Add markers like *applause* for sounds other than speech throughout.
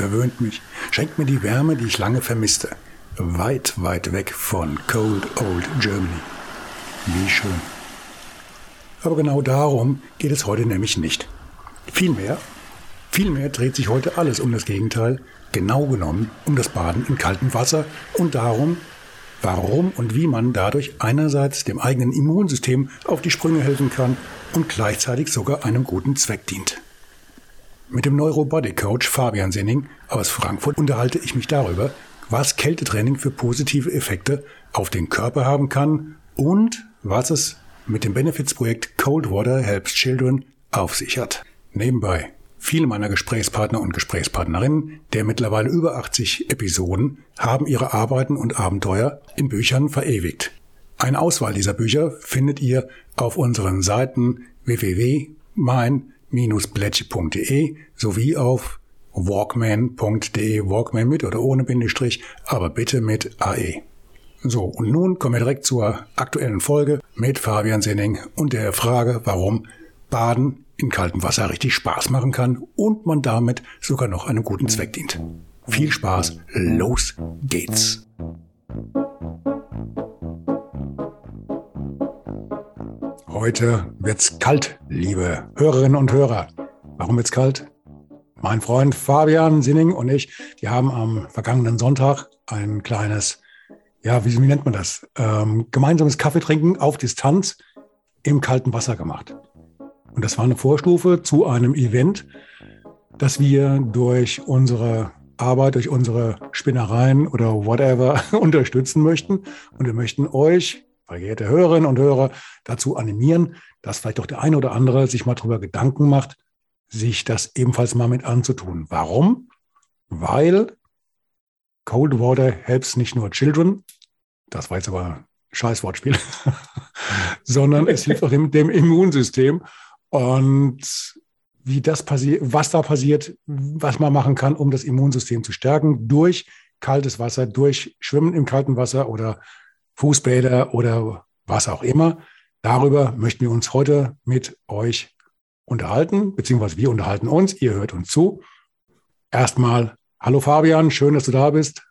Verwöhnt mich, schenkt mir die Wärme, die ich lange vermisste. Weit, weit weg von Cold Old Germany. Wie schön. Aber genau darum geht es heute nämlich nicht. Vielmehr, vielmehr dreht sich heute alles um das Gegenteil, genau genommen um das Baden in kaltem Wasser und darum, warum und wie man dadurch einerseits dem eigenen Immunsystem auf die Sprünge helfen kann und gleichzeitig sogar einem guten Zweck dient. Mit dem Neurobody Coach Fabian Senning aus Frankfurt unterhalte ich mich darüber, was Kältetraining für positive Effekte auf den Körper haben kann und was es mit dem Benefits-Projekt Cold Water Helps Children auf sich hat. Nebenbei, viele meiner Gesprächspartner und Gesprächspartnerinnen der mittlerweile über 80 Episoden haben ihre Arbeiten und Abenteuer in Büchern verewigt. Eine Auswahl dieser Bücher findet ihr auf unseren Seiten www.mein-bletche.de sowie auf walkman.de, Walkman mit oder ohne Bindestrich, aber bitte mit AE. So, und nun kommen wir direkt zur aktuellen Folge mit Fabian Senning und der Frage, warum Baden in kaltem Wasser richtig Spaß machen kann und man damit sogar noch einem guten Zweck dient. Viel Spaß, los geht's! Heute wird's kalt, liebe Hörerinnen und Hörer. Warum wird's kalt? Mein Freund Fabian Sinning und ich, die haben am vergangenen Sonntag ein kleines, ja, wie, wie nennt man das? Ähm, gemeinsames Kaffeetrinken auf Distanz im kalten Wasser gemacht. Und das war eine Vorstufe zu einem Event, das wir durch unsere Arbeit, durch unsere Spinnereien oder whatever *laughs* unterstützen möchten. Und wir möchten euch verehrte Hörerinnen und Hörer, dazu animieren, dass vielleicht doch der eine oder andere sich mal darüber Gedanken macht, sich das ebenfalls mal mit anzutun. Warum? Weil Cold Water helps nicht nur Children, das war jetzt aber ein Scheißwortspiel, *laughs* sondern es hilft auch dem, dem Immunsystem. Und wie das passiert, was da passiert, was man machen kann, um das Immunsystem zu stärken, durch kaltes Wasser, durch Schwimmen im kalten Wasser oder Fußbäder oder was auch immer. Darüber möchten wir uns heute mit euch unterhalten, beziehungsweise wir unterhalten uns, ihr hört uns zu. Erstmal, hallo Fabian, schön, dass du da bist.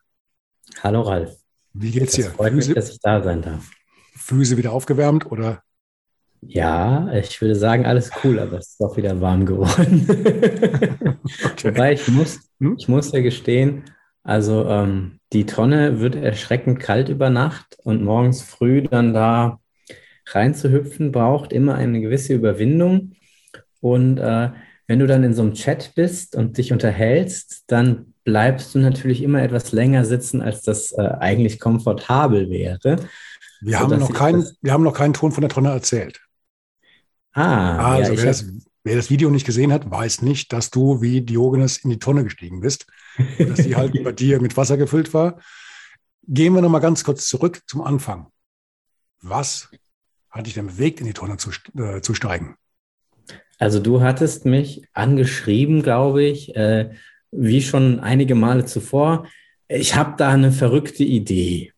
Hallo Ralf. Wie geht's dir? Freut Füße, mich, dass ich da sein darf. Füße wieder aufgewärmt oder? Ja, ich würde sagen, alles cool, aber es ist auch wieder warm geworden. *laughs* okay. Wobei ich muss, hm? ich muss ja gestehen, also ähm, die Tonne wird erschreckend kalt über Nacht und morgens früh dann da reinzuhüpfen, braucht immer eine gewisse Überwindung. Und äh, wenn du dann in so einem Chat bist und dich unterhältst, dann bleibst du natürlich immer etwas länger sitzen, als das äh, eigentlich komfortabel wäre. Wir haben, noch keinen, wir haben noch keinen Ton von der Tonne erzählt. Ah, also ja, wer, das, wer, das, Video nicht gesehen hat, weiß nicht, dass du wie Diogenes in die Tonne gestiegen bist dass die halt *laughs* bei dir mit Wasser gefüllt war. Gehen wir nochmal ganz kurz zurück zum Anfang. Was hat dich denn bewegt, in die Tonne zu, äh, zu steigen? Also du hattest mich angeschrieben, glaube ich, äh, wie schon einige Male zuvor. Ich habe da eine verrückte Idee.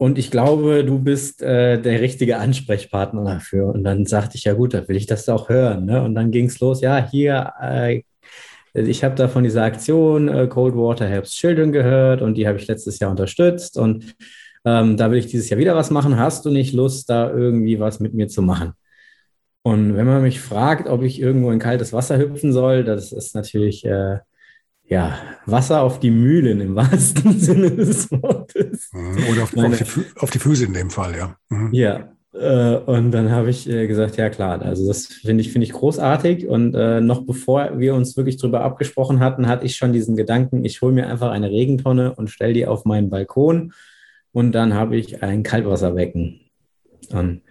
Und ich glaube, du bist äh, der richtige Ansprechpartner dafür. Und dann sagte ich, ja gut, da will ich das auch hören. Ne? Und dann ging es los, ja, hier äh, ich habe da von dieser Aktion äh, Cold Water Helps Children gehört und die habe ich letztes Jahr unterstützt und ähm, da will ich dieses Jahr wieder was machen. Hast du nicht Lust, da irgendwie was mit mir zu machen? Und wenn man mich fragt, ob ich irgendwo in kaltes Wasser hüpfen soll, das ist natürlich äh, ja, Wasser auf die Mühlen im wahrsten *laughs* Sinne des Wortes. Mhm, oder auf, auf, die, auf, die, Füße in dem Fall, ja. Mhm. Ja, äh, und dann habe ich äh, gesagt, ja klar, also das finde ich, finde ich großartig. Und äh, noch bevor wir uns wirklich darüber abgesprochen hatten, hatte ich schon diesen Gedanken, ich hole mir einfach eine Regentonne und stelle die auf meinen Balkon und dann habe ich ein Kaltwasserbecken. Und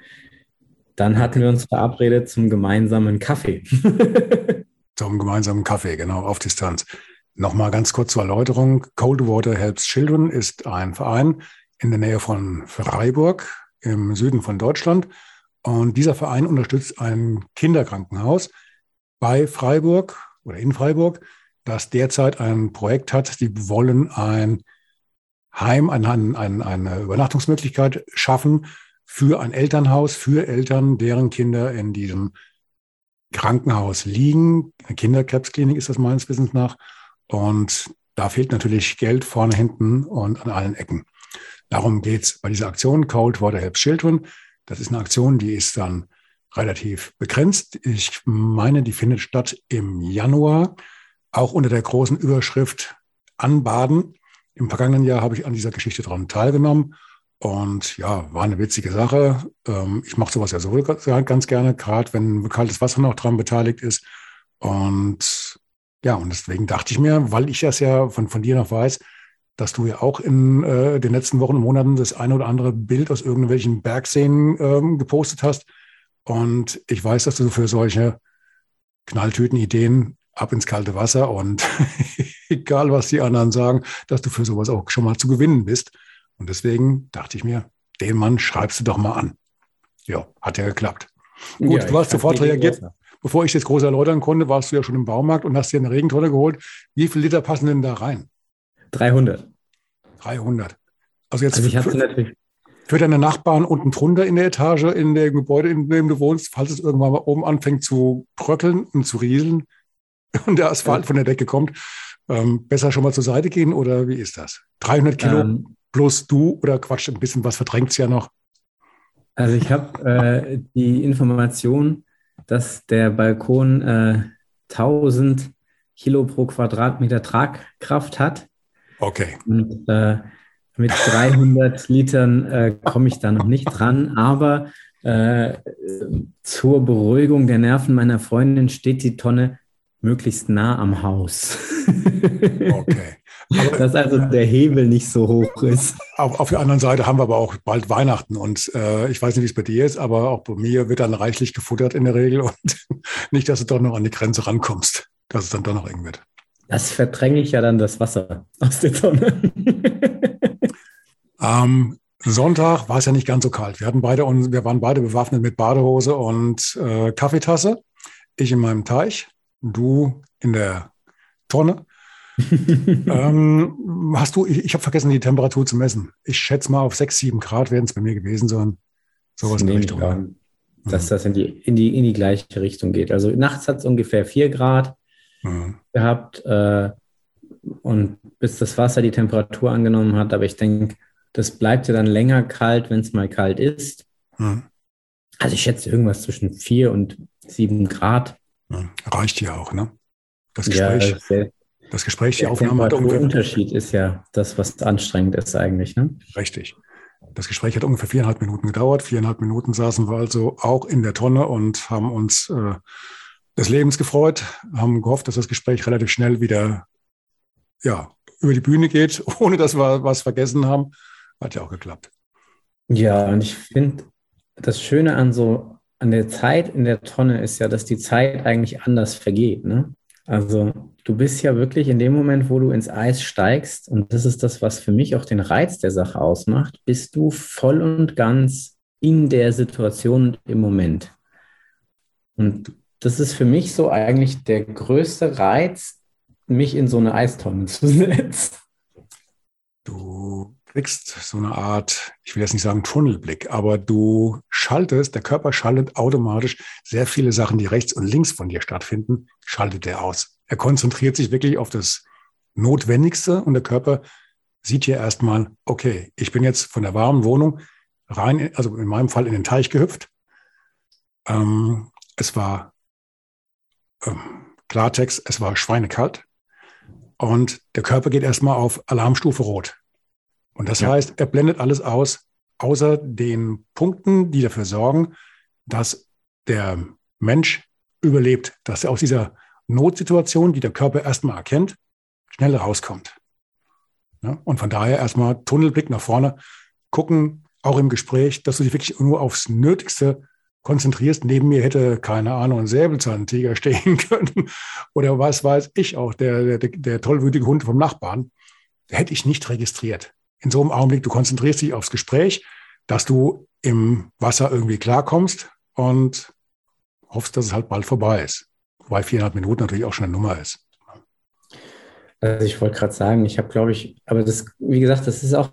dann hatten wir uns verabredet zum gemeinsamen Kaffee. *laughs* zum gemeinsamen Kaffee, genau, auf Distanz. Nochmal ganz kurz zur Erläuterung. Cold Water Helps Children ist ein Verein in der Nähe von Freiburg im Süden von Deutschland. Und dieser Verein unterstützt ein Kinderkrankenhaus bei Freiburg oder in Freiburg, das derzeit ein Projekt hat. Die wollen ein Heim, ein, ein, eine Übernachtungsmöglichkeit schaffen für ein Elternhaus, für Eltern, deren Kinder in diesem Krankenhaus liegen. Eine Kinderkrebsklinik ist das meines Wissens nach. Und da fehlt natürlich Geld vorne, hinten und an allen Ecken. Darum geht's bei dieser Aktion Cold Water Helps Children. Das ist eine Aktion, die ist dann relativ begrenzt. Ich meine, die findet statt im Januar, auch unter der großen Überschrift Anbaden. Im vergangenen Jahr habe ich an dieser Geschichte daran teilgenommen. Und ja, war eine witzige Sache. Ähm, ich mache sowas ja so ganz gerne, gerade wenn kaltes Wasser noch dran beteiligt ist. Und ja, und deswegen dachte ich mir, weil ich das ja von, von dir noch weiß, dass du ja auch in äh, den letzten Wochen und Monaten das eine oder andere Bild aus irgendwelchen Bergseen ähm, gepostet hast. Und ich weiß, dass du für solche Knalltüten-Ideen ab ins kalte Wasser und *laughs* egal, was die anderen sagen, dass du für sowas auch schon mal zu gewinnen bist. Und deswegen dachte ich mir, den Mann schreibst du doch mal an. Ja, hat ja geklappt. Gut, ja, du hast sofort reagiert. Bevor ich das groß erläutern konnte, warst du ja schon im Baumarkt und hast dir eine Regentonne geholt. Wie viele Liter passen denn da rein? 300. 300. Also jetzt also für, für, deine Nachbarn unten drunter in der Etage, in dem Gebäude, in dem du wohnst, falls es irgendwann mal oben anfängt zu bröckeln und zu rieseln *laughs* und der Asphalt ja. von der Decke kommt, ähm, besser schon mal zur Seite gehen oder wie ist das? 300 Kilo ähm, plus du oder Quatsch, ein bisschen was verdrängt es ja noch. Also ich habe äh, die Information, dass der Balkon äh, 1000 Kilo pro Quadratmeter Tragkraft hat. Okay. Und äh, mit 300 *laughs* Litern äh, komme ich da noch nicht dran, aber äh, zur Beruhigung der Nerven meiner Freundin steht die Tonne möglichst nah am Haus. okay. *laughs* Aber, dass also der Hebel nicht so hoch ist. Auf, auf der anderen Seite haben wir aber auch bald Weihnachten und äh, ich weiß nicht, wie es bei dir ist, aber auch bei mir wird dann reichlich gefuttert in der Regel und *laughs* nicht, dass du doch noch an die Grenze rankommst, dass es dann doch noch eng wird. Das verdränge ich ja dann das Wasser aus der Tonne. *laughs* Am Sonntag war es ja nicht ganz so kalt. Wir hatten beide und wir waren beide bewaffnet mit Badehose und äh, Kaffeetasse. Ich in meinem Teich, du in der Tonne. *laughs* ähm, hast du, ich, ich habe vergessen, die Temperatur zu messen. Ich schätze mal auf 6, 7 Grad werden es bei mir gewesen sein. Sowas in die Richtung. Ja. Dass mhm. das in die, in, die, in die gleiche Richtung geht. Also nachts hat es ungefähr 4 Grad mhm. gehabt äh, und bis das Wasser die Temperatur angenommen hat. Aber ich denke, das bleibt ja dann länger kalt, wenn es mal kalt ist. Mhm. Also ich schätze irgendwas zwischen 4 und 7 Grad. Mhm. Reicht ja auch, ne? Das Gespräch. Ja, sehr, das Gespräch, die Aufnahme hat ungefähr. Der Unterschied ist ja das, was anstrengend ist eigentlich. Ne? Richtig. Das Gespräch hat ungefähr viereinhalb Minuten gedauert. Viereinhalb Minuten saßen wir also auch in der Tonne und haben uns äh, des Lebens gefreut, haben gehofft, dass das Gespräch relativ schnell wieder ja, über die Bühne geht, *laughs* ohne dass wir was vergessen haben. Hat ja auch geklappt. Ja, und ich finde, das Schöne an so an der Zeit in der Tonne ist ja, dass die Zeit eigentlich anders vergeht. Ne? Also du bist ja wirklich in dem Moment, wo du ins Eis steigst, und das ist das, was für mich auch den Reiz der Sache ausmacht, bist du voll und ganz in der Situation im Moment. Und das ist für mich so eigentlich der größte Reiz, mich in so eine Eistonne *laughs* zu setzen. Du kriegst so eine Art, ich will jetzt nicht sagen Tunnelblick, aber du schaltest, der Körper schaltet automatisch sehr viele Sachen, die rechts und links von dir stattfinden, schaltet er aus. Er konzentriert sich wirklich auf das Notwendigste und der Körper sieht hier erstmal, okay, ich bin jetzt von der warmen Wohnung rein, also in meinem Fall in den Teich gehüpft. Ähm, es war ähm, Klartext, es war schweinekalt. Und der Körper geht erstmal auf Alarmstufe Rot. Und das ja. heißt, er blendet alles aus, außer den Punkten, die dafür sorgen, dass der Mensch überlebt, dass er aus dieser Notsituation, die der Körper erstmal erkennt, schnell rauskommt. Ja, und von daher erstmal Tunnelblick nach vorne. gucken, auch im Gespräch, dass du dich wirklich nur aufs Nötigste konzentrierst. Neben mir hätte, keine Ahnung, ein Säbelzahntiger *laughs* stehen können oder was weiß ich auch, der, der, der tollwütige Hund vom Nachbarn. Hätte ich nicht registriert. In so einem Augenblick, du konzentrierst dich aufs Gespräch, dass du im Wasser irgendwie klarkommst und hoffst, dass es halt bald vorbei ist. Wobei viereinhalb Minuten natürlich auch schon eine Nummer ist. Also ich wollte gerade sagen, ich habe, glaube ich, aber das, wie gesagt, das ist auch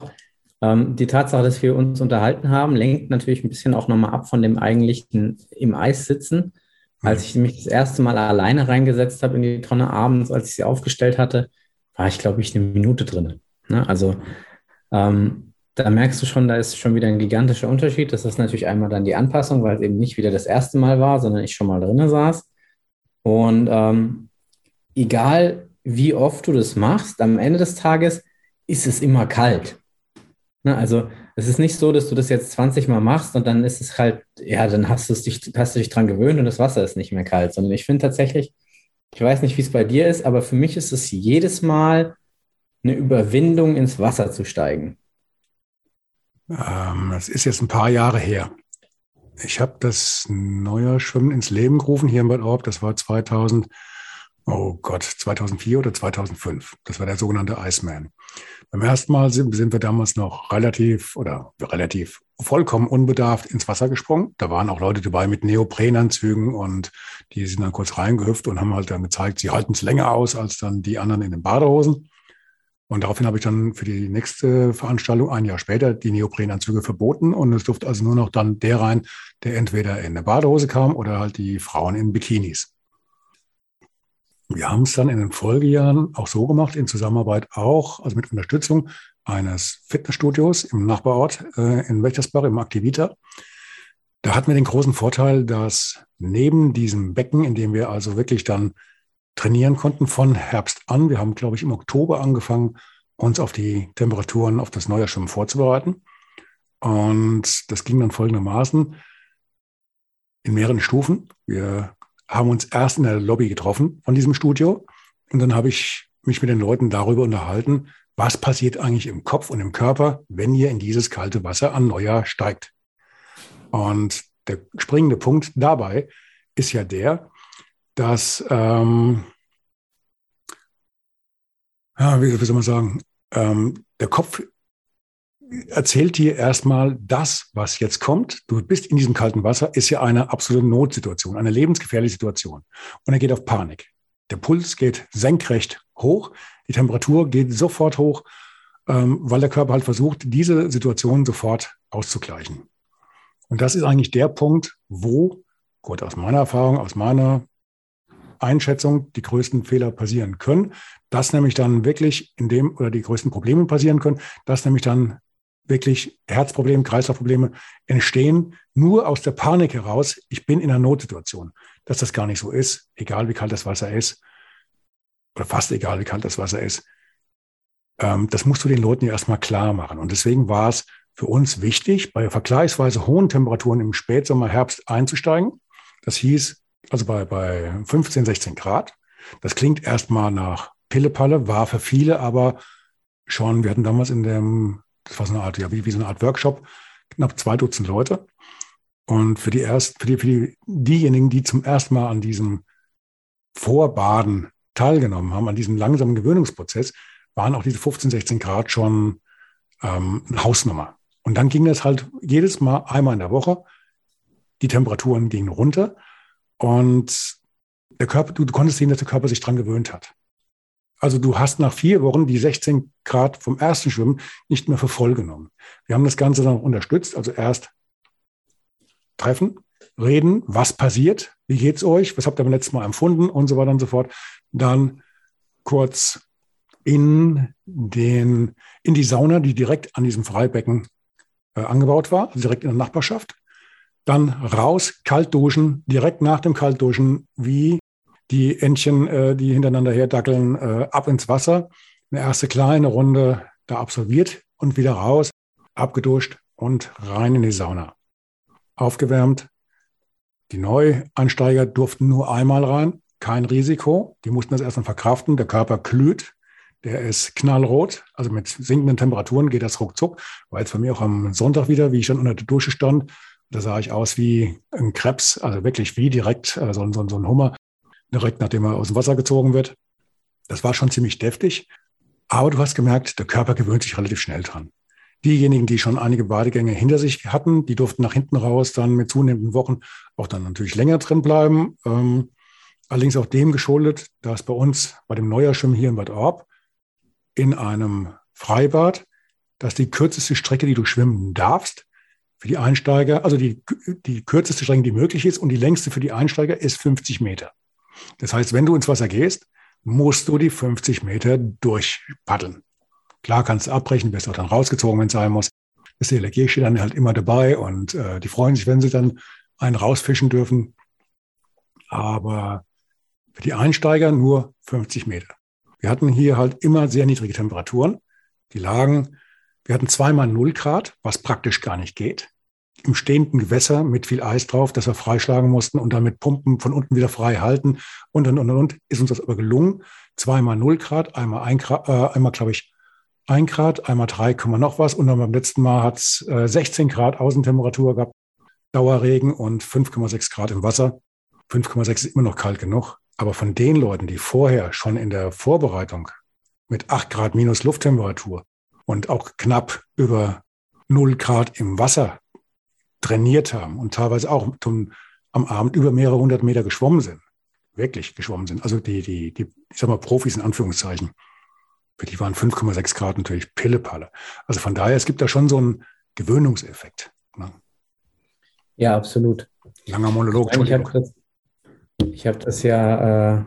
ähm, die Tatsache, dass wir uns unterhalten haben, lenkt natürlich ein bisschen auch nochmal ab von dem eigentlichen im Eis sitzen. Als ich mich das erste Mal alleine reingesetzt habe in die Tonne abends, als ich sie aufgestellt hatte, war ich, glaube ich, eine Minute drin. Ne? Also ähm, da merkst du schon, da ist schon wieder ein gigantischer Unterschied. Das ist natürlich einmal dann die Anpassung, weil es eben nicht wieder das erste Mal war, sondern ich schon mal drin saß. Und ähm, egal wie oft du das machst, am Ende des Tages ist es immer kalt. Ne? Also es ist nicht so, dass du das jetzt 20 Mal machst und dann ist es halt, ja, dann hast, dich, hast du dich dran gewöhnt und das Wasser ist nicht mehr kalt, sondern ich finde tatsächlich, ich weiß nicht, wie es bei dir ist, aber für mich ist es jedes Mal eine Überwindung, ins Wasser zu steigen. Ähm, das ist jetzt ein paar Jahre her. Ich habe das neue Schwimmen ins Leben gerufen hier in Bad Orb. Das war 2000, oh Gott, 2004 oder 2005. Das war der sogenannte Iceman. Beim ersten Mal sind, sind wir damals noch relativ oder relativ vollkommen unbedarft ins Wasser gesprungen. Da waren auch Leute dabei mit Neoprenanzügen und die sind dann kurz reingehüpft und haben halt dann gezeigt, sie halten es länger aus als dann die anderen in den Badehosen. Und daraufhin habe ich dann für die nächste Veranstaltung ein Jahr später die Neoprenanzüge verboten und es durfte also nur noch dann der rein, der entweder in eine Badehose kam oder halt die Frauen in Bikinis. Wir haben es dann in den Folgejahren auch so gemacht, in Zusammenarbeit auch, also mit Unterstützung eines Fitnessstudios im Nachbarort äh, in Wächtersbach im Aktivita. Da hatten wir den großen Vorteil, dass neben diesem Becken, in dem wir also wirklich dann trainieren konnten von Herbst an, wir haben, glaube ich, im Oktober angefangen, uns auf die Temperaturen, auf das neue Schwimmen vorzubereiten. Und das ging dann folgendermaßen in mehreren Stufen. Wir haben uns erst in der Lobby getroffen von diesem Studio und dann habe ich mich mit den Leuten darüber unterhalten, was passiert eigentlich im Kopf und im Körper, wenn ihr in dieses kalte Wasser an Neujahr steigt. Und der springende Punkt dabei ist ja der, dass, ähm, ja, wie, wie, soll man sagen, ähm, der Kopf erzählt dir erstmal das, was jetzt kommt. Du bist in diesem kalten Wasser, ist ja eine absolute Notsituation, eine lebensgefährliche Situation. Und er geht auf Panik. Der Puls geht senkrecht hoch, die Temperatur geht sofort hoch, ähm, weil der Körper halt versucht, diese Situation sofort auszugleichen. Und das ist eigentlich der Punkt, wo, gut, aus meiner Erfahrung, aus meiner Einschätzung die größten Fehler passieren können, dass nämlich dann wirklich in dem oder die größten Probleme passieren können, dass nämlich dann wirklich Herzprobleme, Kreislaufprobleme entstehen nur aus der Panik heraus, ich bin in einer Notsituation. Dass das gar nicht so ist, egal wie kalt das Wasser ist, oder fast egal wie kalt das Wasser ist, ähm, das musst du den Leuten ja erstmal klar machen. Und deswegen war es für uns wichtig, bei vergleichsweise hohen Temperaturen im Spätsommer, Herbst einzusteigen. Das hieß, also bei, bei 15, 16 Grad. Das klingt erstmal nach Pillepalle, war für viele aber schon, wir hatten damals in dem das war so eine Art, ja, wie, wie so eine Art Workshop, knapp zwei Dutzend Leute. Und für die erst, für die, für die, diejenigen, die zum ersten Mal an diesem Vorbaden teilgenommen haben, an diesem langsamen Gewöhnungsprozess, waren auch diese 15, 16 Grad schon ähm, eine Hausnummer. Und dann ging das halt jedes Mal einmal in der Woche. Die Temperaturen gingen runter und der Körper, du, du konntest sehen, dass der Körper sich dran gewöhnt hat. Also du hast nach vier Wochen die 16 Grad vom ersten Schwimmen nicht mehr für voll genommen. Wir haben das Ganze dann unterstützt. Also erst treffen, reden, was passiert, wie geht's euch, was habt ihr beim letzten Mal empfunden und so weiter und so fort. Dann kurz in den, in die Sauna, die direkt an diesem Freibecken äh, angebaut war, also direkt in der Nachbarschaft. Dann raus, kalt duschen, direkt nach dem Kaltduschen, wie die Entchen, äh, die hintereinander herdackeln, äh, ab ins Wasser. Eine erste kleine Runde da absolviert und wieder raus, abgeduscht und rein in die Sauna. Aufgewärmt. Die Neueinsteiger durften nur einmal rein, kein Risiko. Die mussten das erstmal verkraften. Der Körper glüht. Der ist knallrot, also mit sinkenden Temperaturen geht das ruckzuck. War jetzt bei mir auch am Sonntag wieder, wie ich dann unter der Dusche stand. Da sah ich aus wie ein Krebs, also wirklich wie direkt äh, so, so, so ein Hummer, direkt nachdem er aus dem Wasser gezogen wird. Das war schon ziemlich deftig. Aber du hast gemerkt, der Körper gewöhnt sich relativ schnell dran. Diejenigen, die schon einige Badegänge hinter sich hatten, die durften nach hinten raus dann mit zunehmenden Wochen auch dann natürlich länger drin bleiben. Ähm, allerdings auch dem geschuldet, dass bei uns bei dem Neuerschwimmen hier in Bad Orb in einem Freibad, dass die kürzeste Strecke, die du schwimmen darfst, für die Einsteiger, also die, die kürzeste Strecke, die möglich ist und die längste für die Einsteiger ist 50 Meter. Das heißt, wenn du ins Wasser gehst, musst du die 50 Meter durchpaddeln. Klar kannst du abbrechen, wirst auch dann rausgezogen, wenn es sein muss. Das DLRG steht dann halt immer dabei und äh, die freuen sich, wenn sie dann einen rausfischen dürfen. Aber für die Einsteiger nur 50 Meter. Wir hatten hier halt immer sehr niedrige Temperaturen. Die lagen, wir hatten zweimal 0 Grad, was praktisch gar nicht geht. Im stehenden Gewässer mit viel Eis drauf, das wir freischlagen mussten und dann mit Pumpen von unten wieder frei halten und und und und. Ist uns das aber gelungen. Zweimal 0 Grad, einmal, ein Grad, äh, einmal glaube ich, 1 Grad, einmal 3, noch was. Und dann beim letzten Mal hat es äh, 16 Grad Außentemperatur gehabt, Dauerregen und 5,6 Grad im Wasser. 5,6 ist immer noch kalt genug. Aber von den Leuten, die vorher schon in der Vorbereitung mit 8 Grad minus Lufttemperatur und auch knapp über 0 Grad im Wasser trainiert haben und teilweise auch zum, am Abend über mehrere hundert Meter geschwommen sind, wirklich geschwommen sind, also die, die, die ich sag mal Profis in Anführungszeichen, für die waren 5,6 Grad natürlich Pillepalle. Also von daher, es gibt da schon so einen Gewöhnungseffekt. Ne? Ja, absolut. Langer Monolog. Ich habe das, ich hab das ja äh,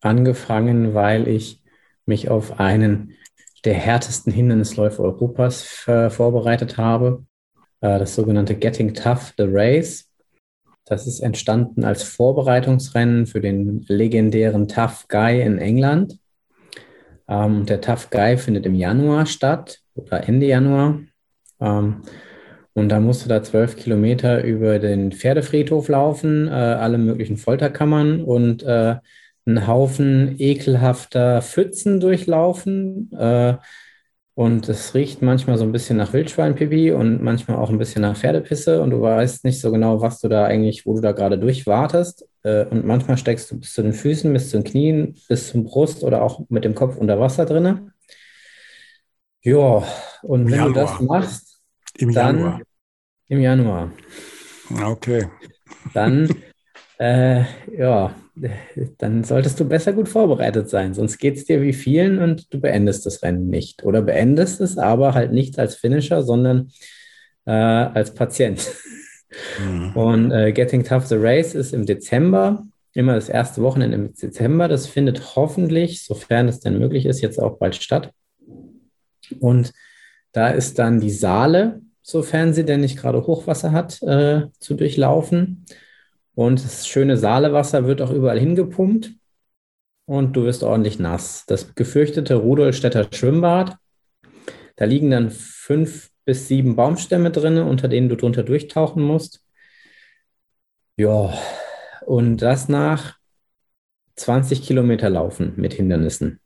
angefangen, weil ich mich auf einen der härtesten Hindernisläufe Europas äh, vorbereitet habe. Äh, das sogenannte Getting Tough, the Race. Das ist entstanden als Vorbereitungsrennen für den legendären Tough Guy in England. Ähm, der Tough Guy findet im Januar statt oder Ende Januar. Ähm, und da musst du da zwölf Kilometer über den Pferdefriedhof laufen, äh, alle möglichen Folterkammern und äh, einen Haufen ekelhafter Pfützen durchlaufen. Äh, und es riecht manchmal so ein bisschen nach Wildschweinpipi und manchmal auch ein bisschen nach Pferdepisse und du weißt nicht so genau, was du da eigentlich, wo du da gerade durchwartest. Äh, und manchmal steckst du bis zu den Füßen, bis zu den Knien, bis zum Brust oder auch mit dem Kopf unter Wasser drinne. Ja, und wenn Januar. du das machst, im dann Januar. im Januar. Okay. Dann, äh, ja, *laughs* dann solltest du besser gut vorbereitet sein, sonst geht es dir wie vielen und du beendest das Rennen nicht. Oder beendest es aber halt nicht als Finisher, sondern äh, als Patient. Mhm. *laughs* Und äh, Getting Tough the Race ist im Dezember, immer das erste Wochenende im Dezember. Das findet hoffentlich, sofern es denn möglich ist, jetzt auch bald statt. Und da ist dann die Saale, sofern sie denn nicht gerade Hochwasser hat, äh, zu durchlaufen. Und das schöne Saalewasser wird auch überall hingepumpt und du wirst ordentlich nass. Das gefürchtete Rudolstädter Schwimmbad, da liegen dann fünf bis sieben Baumstämme drin, unter denen du drunter durchtauchen musst. Ja, und das nach 20 Kilometer laufen mit Hindernissen.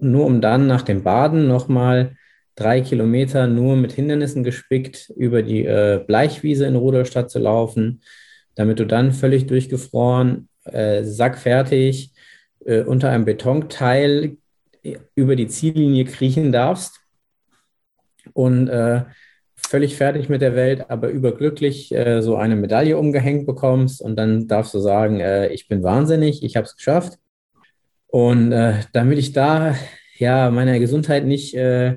Nur um dann nach dem Baden nochmal drei Kilometer nur mit Hindernissen gespickt über die äh, Bleichwiese in Rudolstadt zu laufen, damit du dann völlig durchgefroren, äh, sackfertig äh, unter einem Betonteil über die Ziellinie kriechen darfst und äh, völlig fertig mit der Welt, aber überglücklich äh, so eine Medaille umgehängt bekommst und dann darfst du sagen, äh, ich bin wahnsinnig, ich habe es geschafft. Und äh, damit ich da ja meiner Gesundheit nicht äh,